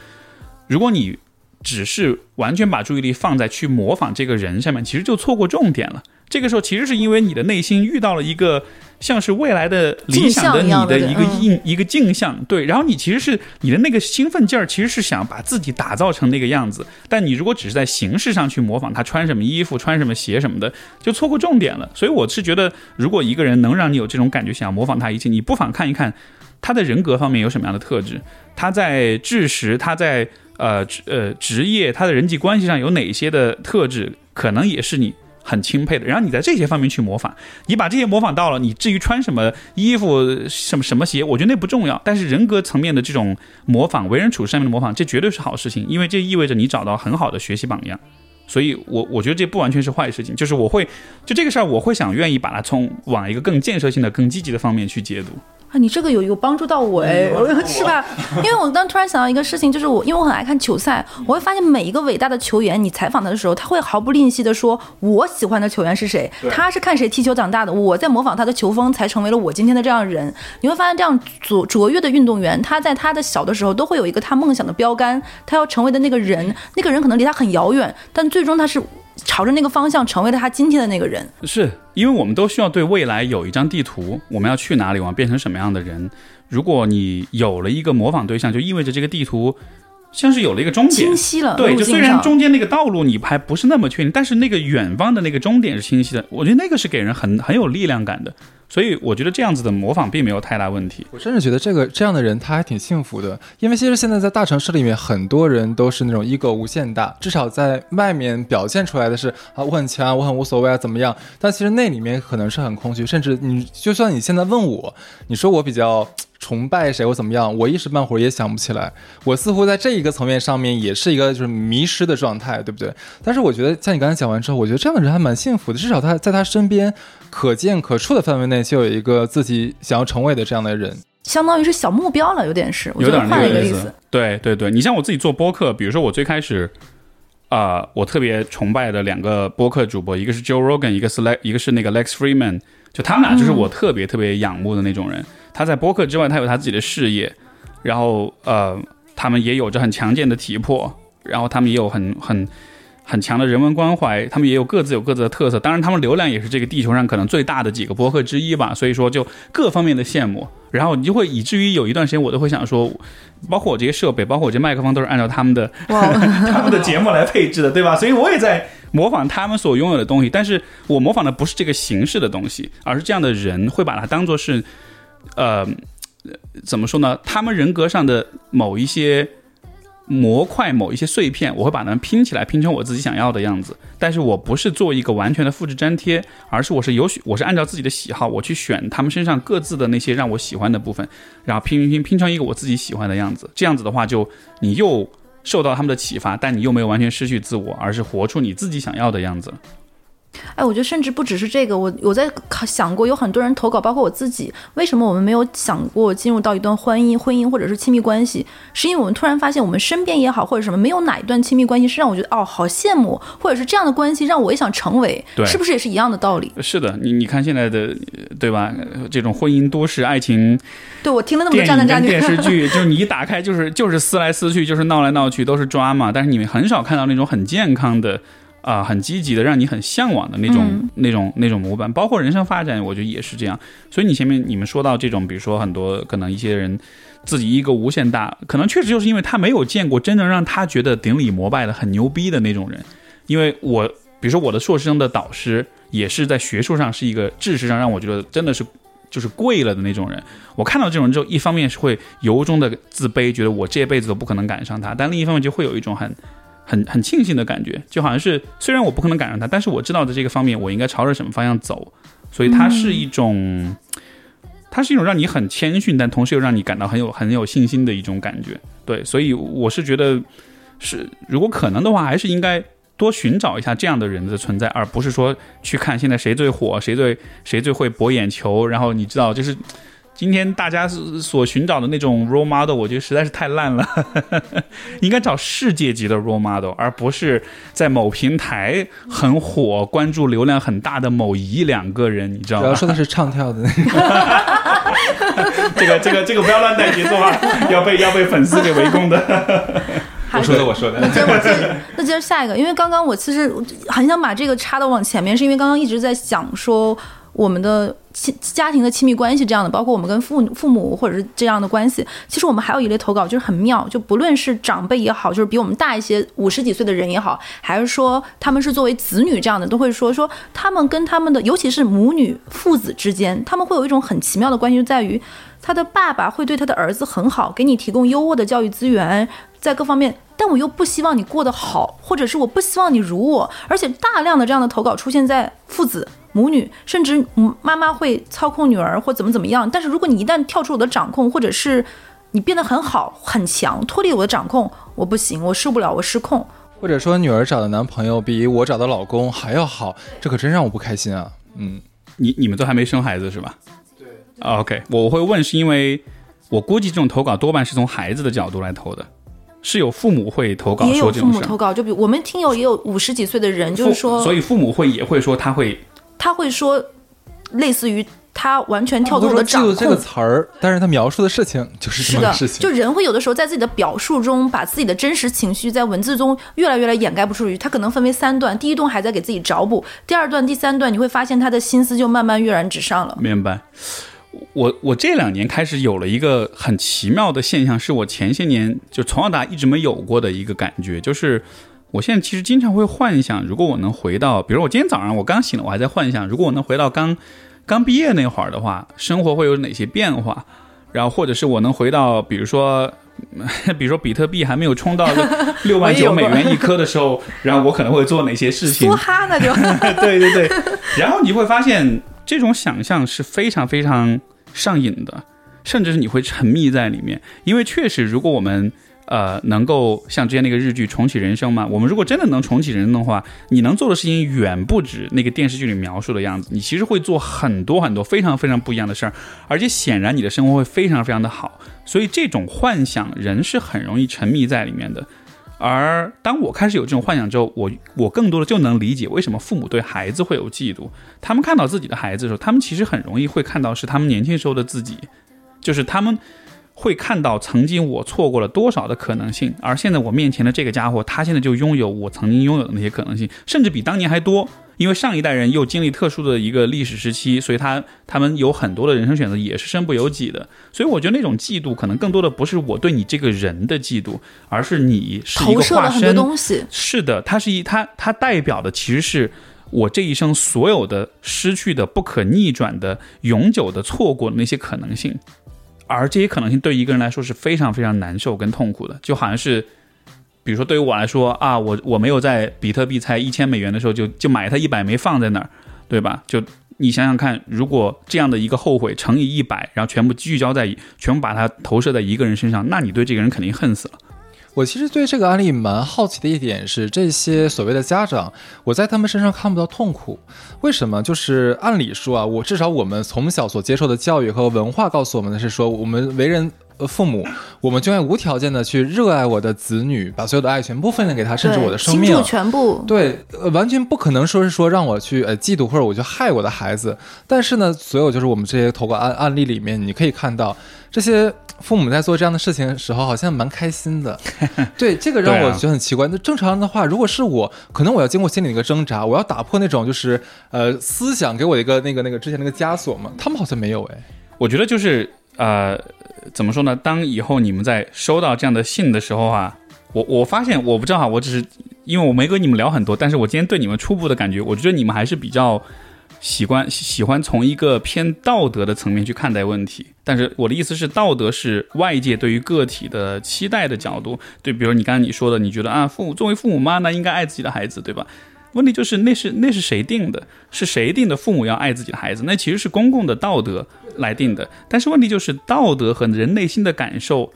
如果你只是完全把注意力放在去模仿这个人上面，其实就错过重点了。这个时候其实是因为你的内心遇到了一个像是未来的理想的你的的一个嗯印、一个镜像，对，然后你其实是你的那个兴奋劲儿，其实是想把自己打造成那个样子，但你如果只是在形式上去模仿他穿什么衣服、穿什么鞋什么的，就错过重点了。所以我是觉得，如果一个人能让你有这种感觉，想要模仿他一切，你不妨看一看他的人格方面有什么样的特质，他在智识，他在呃职呃职业，他的人际关系上有哪些的特质，可能也是你。很钦佩的，然后你在这些方面去模仿，你把这些模仿到了，你至于穿什么衣服、什么什么鞋，我觉得那不重要。但是人格层面的这种模仿，为人处事上面的模仿，这绝对是好事情，因为这意味着你找到很好的学习榜样。所以我我觉得这不完全是坏事情，就是我会就这个事儿，我会想愿意把它从往一个更建设性的、更积极的方面去解读。啊，你这个有有帮助到我哎，是吧？因为我刚突然想到一个事情，就是我因为我很爱看球赛，我会发现每一个伟大的球员，你采访他的时候，他会毫不吝惜的说，我喜欢的球员是谁，他是看谁踢球长大的，我在模仿他的球风，才成为了我今天的这样的人。你会发现，这样卓卓越的运动员，他在他的小的时候都会有一个他梦想的标杆，他要成为的那个人，那个人可能离他很遥远，但最终他是朝着那个方向成为了他今天的那个人。是因为我们都需要对未来有一张地图，我们要去哪里，我们变成什么样的人。如果你有了一个模仿对象，就意味着这个地图像是有了一个终点清，晰了，对，就虽然中间那个道路你还不是那么确定，但是那个远方的那个终点是清晰的。我觉得那个是给人很很有力量感的，所以我觉得这样子的模仿并没有太大问题。我甚至觉得这个这样的人他还挺幸福的，因为其实现在在大城市里面，很多人都是那种 ego 无限大，至少在外面表现出来的是啊我很强，我很无所谓啊怎么样，但其实那里面可能是很空虚，甚至你就算你现在问我，你说我比较。崇拜谁或怎么样，我一时半会儿也想不起来。我似乎在这一个层面上面也是一个就是迷失的状态，对不对？但是我觉得像你刚才讲完之后，我觉得这样的人还蛮幸福的，至少他在他身边可见可触的范围内就有一个自己想要成为的这样的人。相当于是小目标了，有点是，有点换了一个意思。对对对，你像我自己做播客，比如说我最开始，啊、我特别崇拜的两个播客主播，一个是 Joe Rogan，一个是 Le，一个是那个 Lex Freeman，就他们俩就是我特别特别仰慕的那种人。他在播客之外，他有他自己的事业，然后呃，他们也有着很强健的体魄，然后他们也有很很。很强的人文关怀，他们也有各自有各自的特色。当然，他们流量也是这个地球上可能最大的几个播客之一吧。所以说，就各方面的羡慕，然后你就会以至于有一段时间，我都会想说，包括我这些设备，包括我这麦克风，都是按照他们的，(laughs) 他们的节目来配置的，对吧？所以我也在模仿他们所拥有的东西，但是我模仿的不是这个形式的东西，而是这样的人会把它当做是，呃，怎么说呢？他们人格上的某一些模块、某一些碎片，我会把它们拼起来，拼成我自己想要的样子。但是我不是做一个完全的复制粘贴，而是我是有许我是按照自己的喜好，我去选他们身上各自的那些让我喜欢的部分，然后拼拼拼拼成一个我自己喜欢的样子。这样子的话，就你又受到他们的启发，但你又没有完全失去自我，而是活出你自己想要的样子。哎，我觉得甚至不只是这个，我我在考想过，有很多人投稿，包括我自己，为什么我们没有想过进入到一段婚姻、婚姻或者是亲密关系？是因为我们突然发现，我们身边也好，或者什么，没有哪一段亲密关系是让我觉得哦好羡慕，或者是这样的关系让我也想成为，是不是也是一样的道理？是的，你你看现在的，呃对吧？呃这种婚姻都市爱情对我听了那么多渣男渣女，电视剧，(laughs) 就是你一打开就是就是撕来撕去，就是闹来闹去，都是抓嘛。但是你们很少看到那种很健康的。啊、很积极的，让你很向往的那种、嗯那种、那种模板，包括人生发展，我觉得也是这样。所以你前面你们说到这种，比如说很多可能一些人自己一个无限大，可能确实就是因为他没有见过真正让他觉得顶礼膜拜的很牛逼的那种人。因为我比如说我的硕士生的导师也是在学术上是一个知识上让我觉得真的是就是贵了的那种人。我看到这种人之后，一方面是会由衷的自卑，觉得我这辈子都不可能赶上他；但另一方面就会有一种很。很很庆幸的感觉，就好像是虽然我不可能赶上他，但是我知道在这个方面我应该朝着什么方向走，所以它是一种，它是一种让你很谦逊，但同时又让你感到很有很有信心的一种感觉。对，所以我是觉得是如果可能的话，还是应该多寻找一下这样的人的存在，而不是说去看现在谁最火，谁最谁最会博眼球，然后你知道就是。今天大家所寻找的那种 role model，我觉得实在是太烂了，(laughs) 应该找世界级的 role model，而不是在某平台很火、关注流量很大的某一两个人，你知道吗？主要说的是唱跳的那个，(laughs) 这个、这个、这个不要乱带节奏啊，(laughs) 要被要被粉丝给围攻的。我说的，我说的。那接着我接那接着下一个，因为刚刚我其实很想把这个插到往前面，是因为刚刚一直在想说我们的亲家庭的亲密关系这样的，包括我们跟父父母或者是这样的关系。其实我们还有一类投稿就是很妙，就不论是长辈也好，就是比我们大一些五十几岁的人也好，还是说他们是作为子女这样的，都会说说他们跟他们的，尤其是母女父子之间，他们会有一种很奇妙的关系，就在于他的爸爸会对他的儿子很好，给你提供优渥的教育资源，在各方面，但我又不希望你过得好，或者是我不希望你如我，而且大量的这样的投稿出现在父子、母女，甚至嗯妈妈会操控女儿或怎么怎么样。但是如果你一旦跳出我的掌控，或者是你变得很好很强，脱离我的掌控，我不行，我受不了，我失控。或者说女儿找的男朋友比我找的老公还要好，这可真让我不开心啊。嗯，你你们都还没生孩子是吧？对。OK，我会问是因为我估计这种投稿多半是从孩子的角度来投的，是有父母会投稿也有说这种事儿父母投。稿，就比我们听友也有五十几岁的人，就是说，所以父母会也会说他会他会说，类似于他完全跳脱了掌控这个。词儿，但是他描述的事情就是是的这么个事，情。就人会有的时候在自己的表述中，把自己的真实情绪在文字中越来越来掩盖不出去。他可能分为三段，第一段还在给自己找补，第二段、第三段，你会发现他的心思就慢慢跃然纸上了。明白。我我这两年开始有了一个很奇妙的现象，是我前些年就从小到大一直没有过的一个感觉，就是我现在其实经常会幻想，如果我能回到，比如我今天早上我刚醒了，我还在幻想，如果我能回到刚刚毕业那会儿的话，生活会有哪些变化？然后或者是我能回到，比如说。比如说，比特币还没有冲到六万九美元一颗的时候，然后我可能会做哪些事情？梭哈那就 (laughs) 对对对，然后你会发现这种想象是非常非常上瘾的，甚至是你会沉迷在里面。因为确实，如果我们呃能够像之前那个日剧重启人生吗，我们如果真的能重启人生的话，你能做的事情远不止那个电视剧里描述的样子。你其实会做很多很多非常非常不一样的事儿，而且显然你的生活会非常非常的好。所以这种幻想，人是很容易沉迷在里面的。而当我开始有这种幻想之后，我我更多的就能理解为什么父母对孩子会有嫉妒。他们看到自己的孩子的时候，他们其实很容易会看到是他们年轻时候的自己，就是他们会看到曾经我错过了多少的可能性，而现在我面前的这个家伙，他现在就拥有我曾经拥有的那些可能性，甚至比当年还多。因为上一代人又经历特殊的一个历史时期，所以他他们有很多的人生选择也是身不由己的。所以我觉得那种嫉妒，可能更多的不是我对你这个人的嫉妒，而是你是一投个化射了很多身。东西。是的，它是一它它代表的其实是我这一生所有的失去的、不可逆转的、永久的错过的那些可能性，而这些可能性对一个人来说是非常非常难受跟痛苦的，就好像是。比如说，对于我来说啊，我我没有在比特币才一千美元的时候就就买它一百枚放在那儿，对吧？就你想想看，如果这样的一个后悔乘以一百，然后全部聚焦在全部把它投射在一个人身上，那你对这个人肯定恨死了。我其实对这个案例蛮好奇的一点是，这些所谓的家长，我在他们身上看不到痛苦，为什么？就是按理说啊，我至少我们从小所接受的教育和文化告诉我们的是说，我们为人。呃，父母，我们就应该无条件的去热爱我的子女，把所有的爱全部分享给他，甚至我的生命。全部。对，呃，完全不可能说是说让我去呃嫉妒或者我去害我的孩子。但是呢，所有就是我们这些投稿案案例里面，你可以看到这些父母在做这样的事情的时候，好像蛮开心的。(laughs) 对，这个让我觉得很奇怪。那正常的话，如果是我，可能我要经过心理的一个挣扎，我要打破那种就是呃思想给我一个那个那个之前那个枷锁嘛。他们好像没有哎。我觉得就是呃，怎么说呢？当以后你们在收到这样的信的时候啊，我我发现我不知道哈，我只是因为我没跟你们聊很多，但是我今天对你们初步的感觉，我觉得你们还是比较喜欢喜欢从一个偏道德的层面去看待问题。但是我的意思是，道德是外界对于个体的期待的角度。对，比如你刚才你说的，你觉得啊，父母作为父母妈，那应该爱自己的孩子，对吧？问题就是那是那是谁定的？是谁定的？父母要爱自己的孩子，那其实是公共的道德来定的。但是问题就是道德和人内心的感受，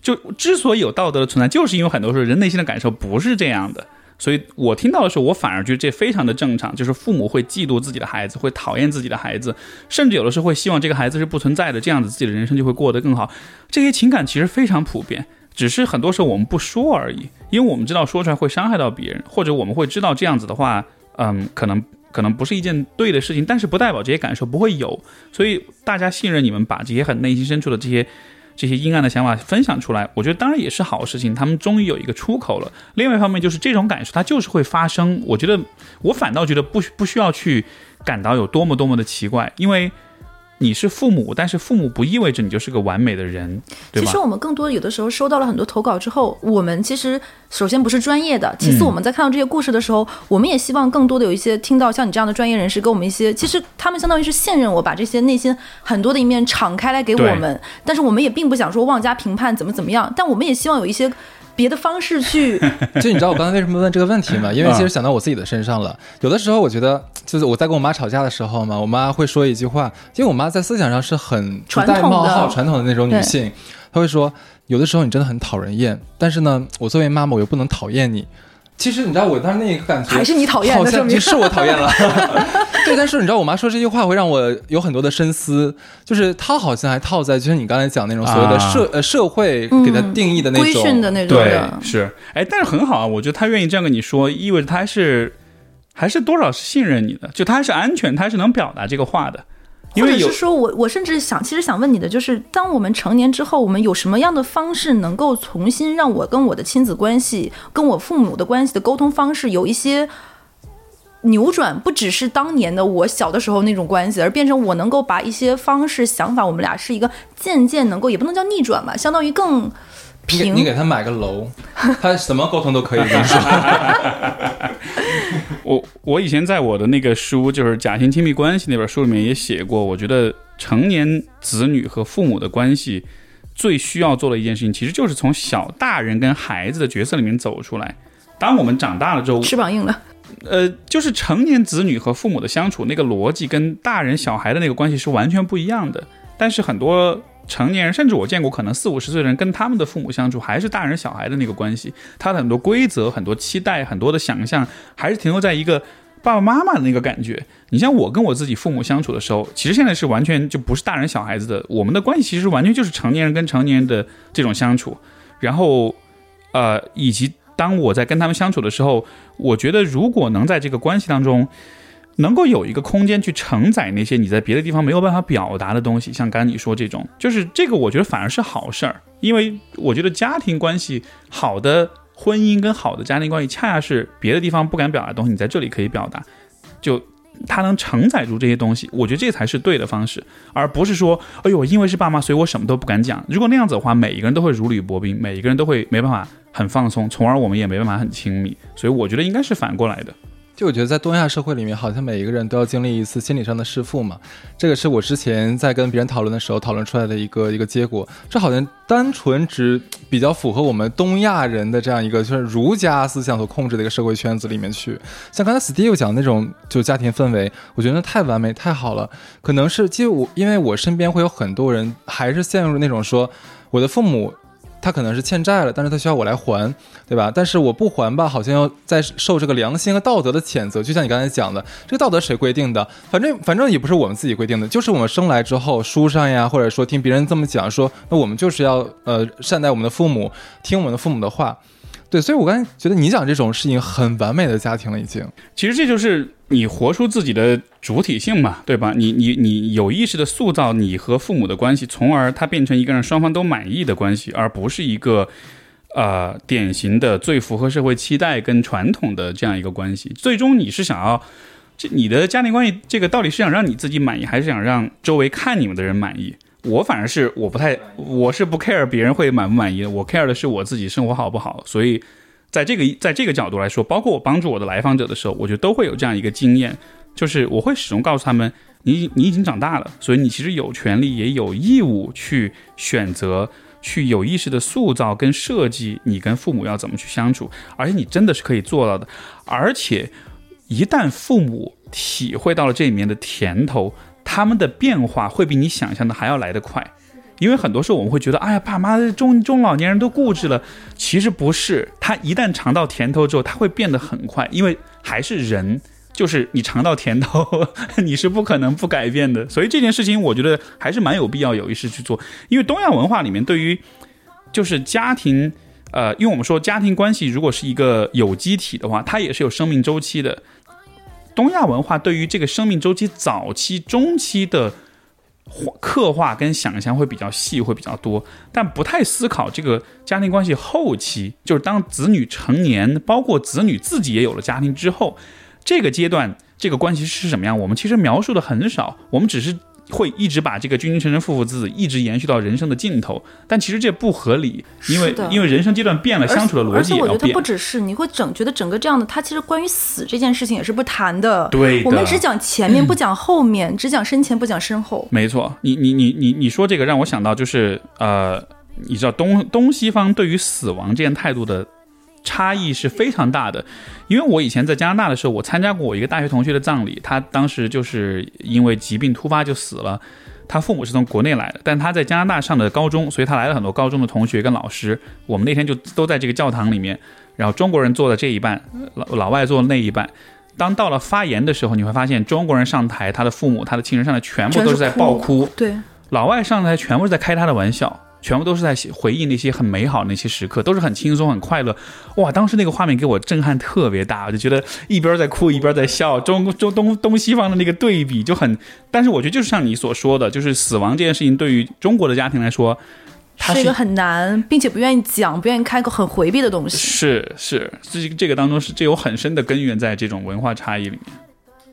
就之所以有道德的存在，就是因为很多时候人内心的感受不是这样的。所以我听到的时候，我反而觉得这非常的正常，就是父母会嫉妒自己的孩子，会讨厌自己的孩子，甚至有的时候会希望这个孩子是不存在的，这样子自己的人生就会过得更好。这些情感其实非常普遍。只是很多时候我们不说而已，因为我们知道说出来会伤害到别人，或者我们会知道这样子的话，嗯，可能可能不是一件对的事情，但是不代表这些感受不会有。所以大家信任你们，把这些很内心深处的这些这些阴暗的想法分享出来，我觉得当然也是好事情。他们终于有一个出口了。另外一方面就是这种感受它就是会发生，我觉得我反倒觉得不不需要去感到有多么多么的奇怪，因为。你是父母，但是父母不意味着你就是个完美的人，对其实？我们更多有的时候收到了很多投稿之后，我们其实首先不是专业的，其次嗯我们在看到这些故事的时候，我们也希望更多的有一些听到像你这样的专业人士给我们一些，其实他们相当于是信任我，把这些内心很多的一面敞开来给我们，但是我们也并不想说妄加评判怎么怎么样，但我们也希望有一些别的方式去 (laughs) 就你知道我刚才为什么问这个问题吗？因为其实想到我自己的身上了。有的时候我觉得，就是我在跟我妈吵架的时候嘛，我妈会说一句话，因为我妈在思想上是很不传统的戴帽号、传统的那种女性，她会说，有的时候你真的很讨人厌，但是呢，我作为妈妈，我又不能讨厌你。其实你知道我当时那个感觉还是你讨厌的好像证明。是我讨厌了。(laughs) 对，但是你知道我妈说这句话会让我有很多的深思，就是她好像还套在就是你刚才讲那种所谓的社、呃社会给她定义的那种规训的那种对，，是，哎，但是很好啊，我觉得她愿意这样跟你说，意味着她还是还是多少是信任你的，就她还是安全，她还是能表达这个话的，因为有或者是说我我甚至想，其实想问你的就是，当我们成年之后，我们有什么样的方式能够重新让我跟我的亲子关系、跟我父母的关系的沟通方式有一些扭转，不只是当年的我小的时候那种关系，而变成我能够把一些方式、想法，我们俩是一个渐渐能够，也不能叫逆转吧，相当于更平。你给你给她买个楼，他什么沟通都可以跟你说。(laughs) 我以前在我的那个书，就是《假性亲密关系》那本书里面也写过，我觉得成年子女和父母的关系最需要做的一件事情，其实就是从小大人跟孩子的角色里面走出来。当我们长大了之后，翅膀硬了，呃，就是成年子女和父母的相处那个逻辑跟大人小孩的那个关系是完全不一样的。但是很多成年人，甚至我见过可能四五十岁的人，跟他们的父母相处还是大人小孩的那个关系，他的很多规则、很多期待、很多的想象，还是停留在一个爸爸妈妈的那个感觉。你像我跟我自己父母相处的时候，其实现在是完全就不是大人小孩子的，我们的关系其实完全就是成年人跟成年人的这种相处。然后，呃，以及当我在跟他们相处的时候，我觉得如果能在这个关系当中，能够有一个空间去承载那些你在别的地方没有办法表达的东西，像刚才你说这种，就是这个，我觉得反而是好事儿，因为我觉得家庭关系好的婚姻跟好的家庭关系，恰恰是别的地方不敢表达的东西，你在这里可以表达，就。它能承载住这些东西，我觉得这才是对的方式，而不是说，哎呦，因为是爸妈，所以我什么都不敢讲。如果那样子的话，每一个人都会如履薄冰，每一个人都会没办法很放松，从而我们也没办法很亲密。所以我觉得应该是反过来的。就我觉得在东亚社会里面，好像每一个人都要经历一次心理上的弑父嘛。这个是我之前在跟别人讨论的时候讨论出来的一个一个结果。这好像单纯只比较符合我们东亚人的这样一个就是儒家思想所控制的一个社会圈子里面去。像刚才 Steve 讲的那种就家庭氛围，我觉得太完美太好了。可能是其实我因为我身边会有很多人还是陷入那种说我的父母。他可能是欠债了，但是他需要我来还，对吧？但是我不还吧，好像要在受这个良心和道德的谴责。就像你刚才讲的，这个道德谁规定的？反正反正也不是我们自己规定的，就是我们生来之后书上呀，或者说听别人这么讲说，那我们就是要呃善待我们的父母，听我们的父母的话。对，所以我刚才觉得你讲这种是一个很完美的家庭了，已经。其实这就是你活出自己的主体性嘛，对吧？你你你有意识的塑造你和父母的关系，从而它变成一个让双方都满意的关系，而不是一个呃典型的最符合社会期待跟传统的这样一个关系。最终你是想要这你的家庭关系，这个到底是想让你自己满意，还是想让周围看你们的人满意？我反而是我不太，我是不 care 别人会满不满意，我 care 的是我自己生活好不好。所以在这个在这个角度来说，包括我帮助我的来访者的时候，我觉得都会有这样一个经验，就是我会始终告诉他们，你你已经长大了，所以你其实有权利也有义务去选择。去有意识的塑造跟设计你跟父母要怎么去相处，而且你真的是可以做到的。而且一旦父母体会到了这里面的甜头，他们的变化会比你想象的还要来得快。因为很多时候我们会觉得，哎呀，爸妈中中老年人都固执了，其实不是。他一旦尝到甜头之后，他会变得很快，因为还是人，就是你尝到甜头，(laughs) 你是不可能不改变的。所以这件事情，我觉得还是蛮有必要有意识去做。因为东亚文化里面对于就是家庭，呃，因为我们说家庭关系如果是一个有机体的话，它也是有生命周期的。东亚文化对于这个生命周期早期、中期的刻画跟想象会比较细，会比较多，但不太思考这个家庭关系后期，就是当子女成年，包括子女自己也有了家庭之后，这个阶段这个关系是什么样，我们其实描述的很少，我们只是。会一直把这个君君臣臣父父子子一直延续到人生的尽头，但其实这不合理，因为因为人生阶段变了，相处的逻辑也要变我觉得不。只是你会整觉得整个这样的，他其实关于死这件事情也是不谈的。对的我们只讲前面，(clears throat) 不讲后面，只讲身前，不讲身后。没错，你你你你你说这个让我想到就是呃，你知道东东西方对于死亡这件态度的差异是非常大的。因为我以前在加拿大的时候，我参加过我一个大学同学的葬礼，他当时就是因为疾病突发就死了。他父母是从国内来的，但他在加拿大上的高中，所以他来了很多高中的同学跟老师。我们那天就都在这个教堂里面，然后中国人坐的这一半，老老外坐的那一半。当到了发言的时候，你会发现中国人上台，他的父母、他的亲人上台，全部都是在爆哭；对，老外上台全部是在开他的玩笑，全部都是在回忆那些很美好的那些时刻，都是很轻松、很快乐。哇，当时那个画面给我震撼特别大，我就觉得一边在哭一边在笑，中 (laughs) 中东东西方的那个对比就很。但是我觉得就是像你所说的，就是死亡这件事情对于中国的家庭来说，它是是一个很难，并且不愿意讲、不愿意开口、很回避的东西。是是这这个当中是这有很深的根源在这种文化差异里面。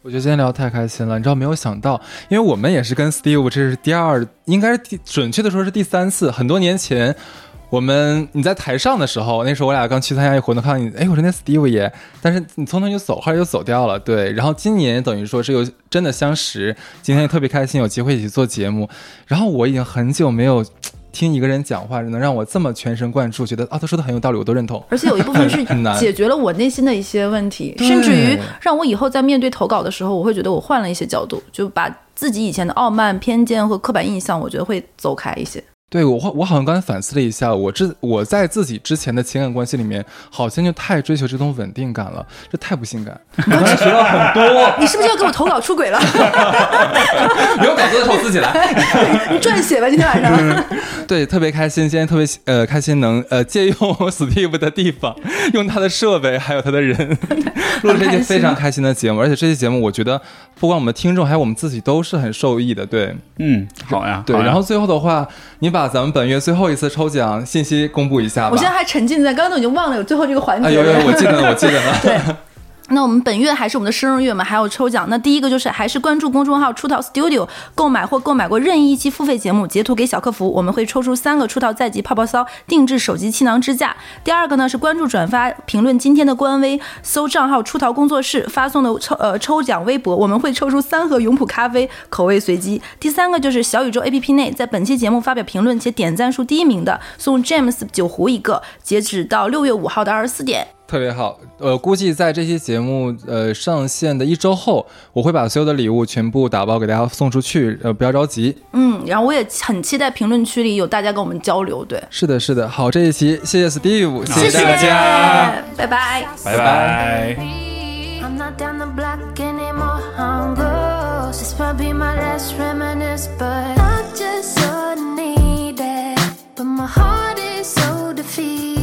我觉得今天聊得太开心了，你知道没有想到，因为我们也是跟 Steve 这是第二，应该是第准确的说是第三次，很多年前。我们你在台上的时候，那时候我俩刚去参加一活动，看到你，哎，我说那 Steve 耶，但是你匆匆就走，后来就走掉了，对。然后今年等于说是有真的相识，今天也特别开心，有机会一起做节目。然后我已经很久没有听一个人讲话，能让我这么全神贯注，觉得啊，他说的很有道理，我都认同。而且有一部分是 (laughs) 解决了我内心的一些问题，甚至于让我以后在面对投稿的时候，我会觉得我换了一些角度，就把自己以前的傲慢、偏见和刻板印象，我觉得会走开一些。对我，我好像刚才反思了一下，我之我在自己之前的情感关系里面，好像就太追求这种稳定感了，这太不性感。(laughs) 我刚才学到很多，(laughs) 你是不是要给我投稿出轨了？没 (laughs) 有稿子的时候自己来。你撰写吧，今天晚上。对，特别开心，今天特别呃开心能呃借用 Steve 的地方，用他的设备还有他的人，录了这期非常开心的节目，而且这期节目我觉得不管我们听众还有我们自己都是很受益的。对嗯，好呀，对，然后最后的话，你把咱们本月最后一次抽奖信息公布一下吧。我现在还沉浸在刚刚都已经忘了有最后这个环节哎有有，了。我记得了，我记得了。(laughs) 对。那我们本月还是我们的生日月嘛，还有抽奖。那第一个就是还是关注公众号“出逃 Studio”，购买或购买过任意一期付费节目，截图给小客服，我们会抽出三个出逃在即泡泡骚定制手机气囊支架。第二个呢是关注、转发、评论今天的官微，搜账号“出逃工作室”，发送的抽呃抽奖微博，我们会抽出三盒永璞咖啡，口味随机。第三个就是小宇宙 APP 内，在本期节目发表评论且点赞数第一名的，送 James 酒壶一个，截止到六月五号的二十四点。特别好，呃，估计在这期节目呃上线的一周后，我会把所有的礼物全部打包给大家送出去，呃，不要着急。嗯，然后我也很期待评论区里有大家跟我们交流。对，是的，是的，好，这一期谢谢 Steve，谢谢大家，拜拜，拜拜。But my heart is so defeated.